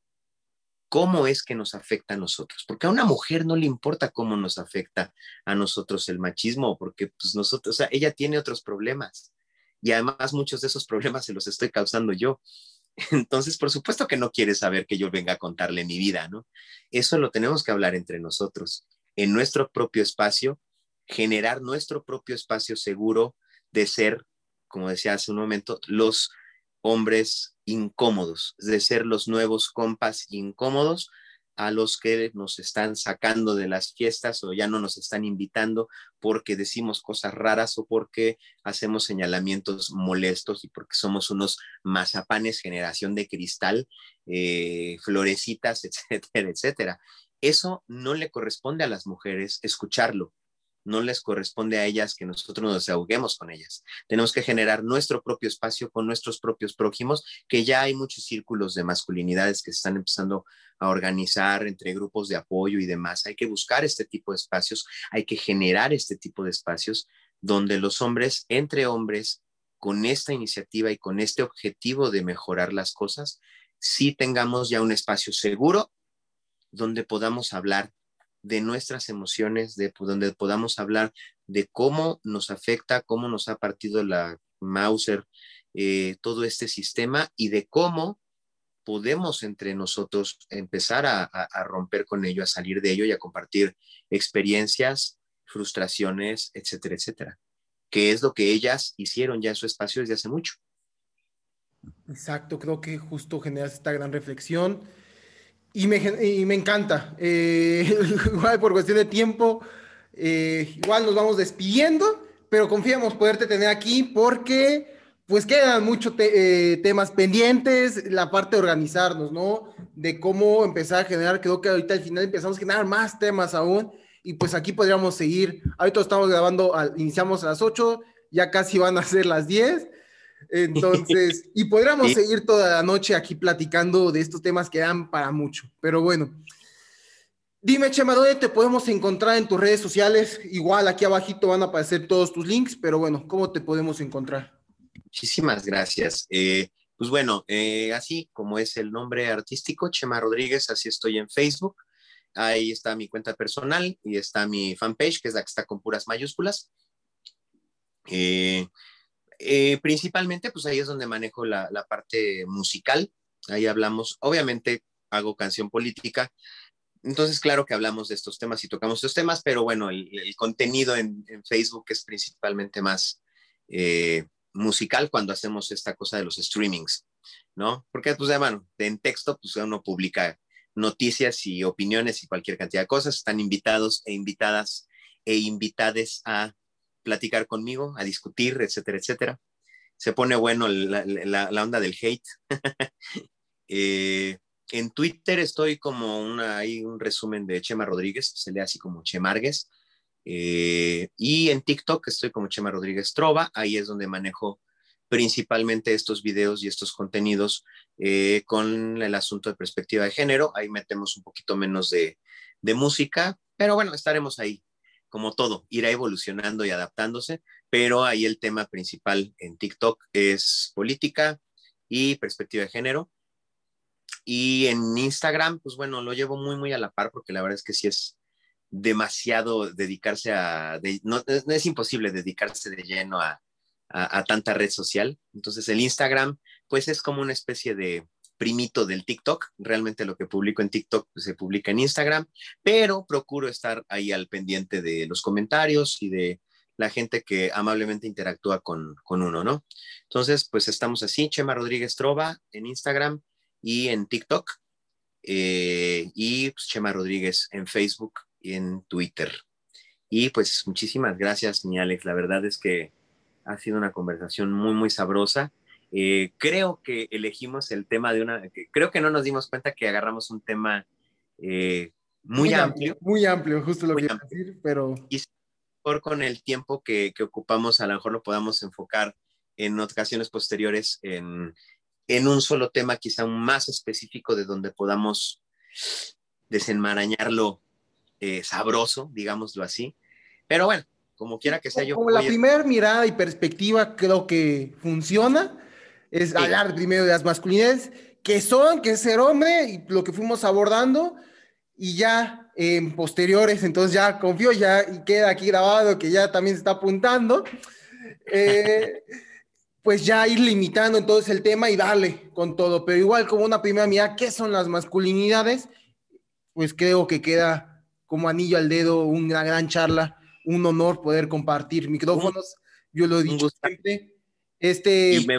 cómo es que nos afecta a nosotros, porque a una mujer no le importa cómo nos afecta a nosotros el machismo, porque pues nosotros, o sea, ella tiene otros problemas y además muchos de esos problemas se los estoy causando yo. Entonces, por supuesto que no quiere saber que yo venga a contarle mi vida, ¿no? Eso lo tenemos que hablar entre nosotros, en nuestro propio espacio, generar nuestro propio espacio seguro de ser, como decía hace un momento, los hombres incómodos, de ser los nuevos compas incómodos a los que nos están sacando de las fiestas o ya no nos están invitando porque decimos cosas raras o porque hacemos señalamientos molestos y porque somos unos mazapanes, generación de cristal, eh, florecitas, etcétera, etcétera. Eso no le corresponde a las mujeres escucharlo no les corresponde a ellas que nosotros nos ahoguemos con ellas. Tenemos que generar nuestro propio espacio con nuestros propios prójimos, que ya hay muchos círculos de masculinidades que se están empezando a organizar entre grupos de apoyo y demás. Hay que buscar este tipo de espacios, hay que generar este tipo de espacios donde los hombres, entre hombres, con esta iniciativa y con este objetivo de mejorar las cosas, sí tengamos ya un espacio seguro donde podamos hablar de nuestras emociones, de donde podamos hablar de cómo nos afecta, cómo nos ha partido la Mauser, eh, todo este sistema y de cómo podemos entre nosotros empezar a, a, romper con ello, a salir de ello y a compartir experiencias, frustraciones, etcétera, etcétera, que es lo que ellas hicieron ya en su espacio desde hace mucho. Exacto, creo que justo generas esta gran reflexión y me, y me encanta. Eh, igual por cuestión de tiempo, eh, igual nos vamos despidiendo, pero confiamos poderte tener aquí porque pues quedan muchos eh, temas pendientes, la parte de organizarnos, ¿no? De cómo empezar a generar, creo que ahorita al final empezamos a generar más temas aún y pues aquí podríamos seguir. Ahorita estamos grabando, iniciamos a las 8, ya casi van a ser las 10 entonces, y podríamos seguir toda la noche aquí platicando de estos temas que dan para mucho. Pero bueno, dime, Chema, ¿dónde te podemos encontrar en tus redes sociales? Igual aquí abajito van a aparecer todos tus links, pero bueno, ¿cómo te podemos encontrar? Muchísimas gracias. Eh, pues bueno, eh, así como es el nombre artístico, Chema Rodríguez, así estoy en Facebook. Ahí está mi cuenta personal y está mi fanpage, que es la que está con puras mayúsculas. Eh, eh, principalmente, pues ahí es donde manejo la, parte musical. Ahí hablamos, obviamente hago canción política. Entonces, claro que hablamos de estos temas y tocamos estos temas, pero bueno, el, contenido en, Facebook es principalmente más eh, musical cuando hacemos esta cosa de los streamings, ¿no? Porque, pues, bueno, en texto, pues uno publica noticias y opiniones y cualquier cantidad de cosas. Están invitados e invitadas e invitades a platicar conmigo, a discutir, etcétera, etcétera. Se pone bueno la, onda del hate. Eh, en Twitter estoy como una, hay un resumen de Chema Rodríguez, se lee así como Chemargues. Eh, y en TikTok estoy como Chema Rodríguez Trova, ahí es donde manejo principalmente estos videos y estos contenidos eh, con el asunto de perspectiva de género. Ahí metemos un poquito menos de, de música, pero bueno, estaremos ahí como todo, irá evolucionando y adaptándose, pero ahí el tema principal en TikTok es política y perspectiva de género. Y en Instagram, pues bueno, lo llevo muy, muy a la par porque la verdad es que sí es demasiado dedicarse a, no, es imposible dedicarse de lleno a, a, a tanta red social. Entonces el Instagram, pues es como una especie de, primito del TikTok. Realmente lo que publico en TikTok pues, se publica en Instagram, pero procuro estar ahí al pendiente de los comentarios y de la gente que amablemente interactúa con, uno, ¿no? Entonces, pues estamos así, Chema Rodríguez Trova en Instagram y en TikTok, eh, y pues, Chema Rodríguez en Facebook y en Twitter. Y pues muchísimas gracias, mi Alex. La verdad es que ha sido una conversación muy, muy sabrosa. Eh, creo que elegimos el tema de una, creo que no nos dimos cuenta que agarramos un tema eh, muy, amplio, Muy amplio, justo lo que iba a decir, pero... Y por con el tiempo que, que, ocupamos, a lo mejor lo podamos enfocar en ocasiones posteriores en, en un solo tema, quizá más específico de donde podamos desenmarañarlo eh, sabroso, digámoslo así. Pero bueno, como quiera que sea yo. Como la primera mirada y perspectiva creo que funciona es hablar primero de las masculinidades, qué son, qué es ser hombre y lo que fuimos abordando y ya en posteriores, entonces ya confío, ya y queda aquí grabado que ya también se está apuntando, eh, pues ya ir limitando entonces el tema y darle con todo, pero igual como una primera mirada, ¿qué son las masculinidades? Pues creo que queda como anillo al dedo una gran charla, un honor poder compartir micrófonos, yo lo he dicho siempre. Este... Y me,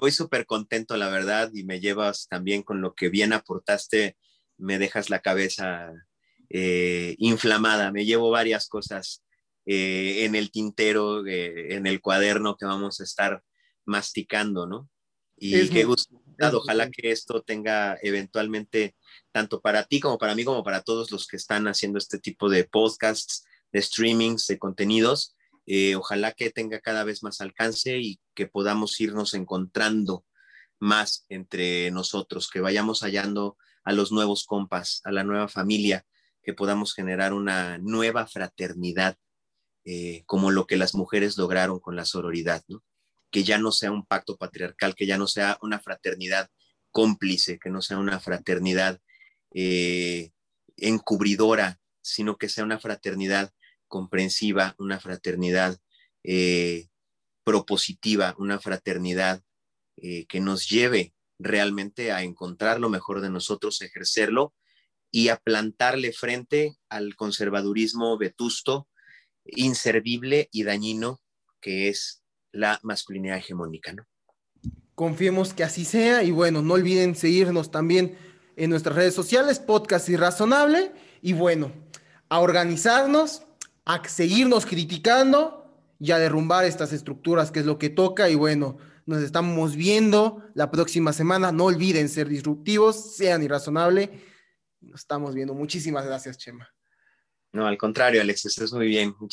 voy súper contento, la verdad, y me llevas también con lo que bien aportaste, me dejas la cabeza eh, inflamada, me llevo varias cosas eh, en el tintero, eh, en el cuaderno que vamos a estar masticando, ¿no? Y qué gusto. Ojalá que esto tenga eventualmente, tanto para ti como para mí, como para todos los que están haciendo este tipo de podcasts, de streamings, de contenidos, ojalá que tenga cada vez más alcance y que podamos irnos encontrando más entre nosotros, que vayamos hallando a los nuevos compas, a la nueva familia, que podamos generar una nueva fraternidad, eh, como lo que las mujeres lograron con la sororidad, que ya no sea un pacto patriarcal, que ya no sea una fraternidad cómplice, que no sea una fraternidad eh, encubridora, sino que sea una fraternidad comprensiva, una fraternidad eh, propositiva, una fraternidad que nos lleve realmente a encontrar lo mejor de nosotros, ejercerlo y a plantarle frente al conservadurismo vetusto, inservible y dañino que es la masculinidad hegemónica, ¿no? Confiemos que así sea y bueno, no olviden seguirnos también en nuestras redes sociales, Podcast Irrazonable y bueno, a organizarnos, a seguirnos criticando y a derrumbar estas estructuras que es lo que toca y bueno, nos estamos viendo la próxima semana, no olviden ser disruptivos, sean irrazonables nos estamos viendo. Muchísimas gracias, Chema. No, al contrario, Alex, estás muy bien.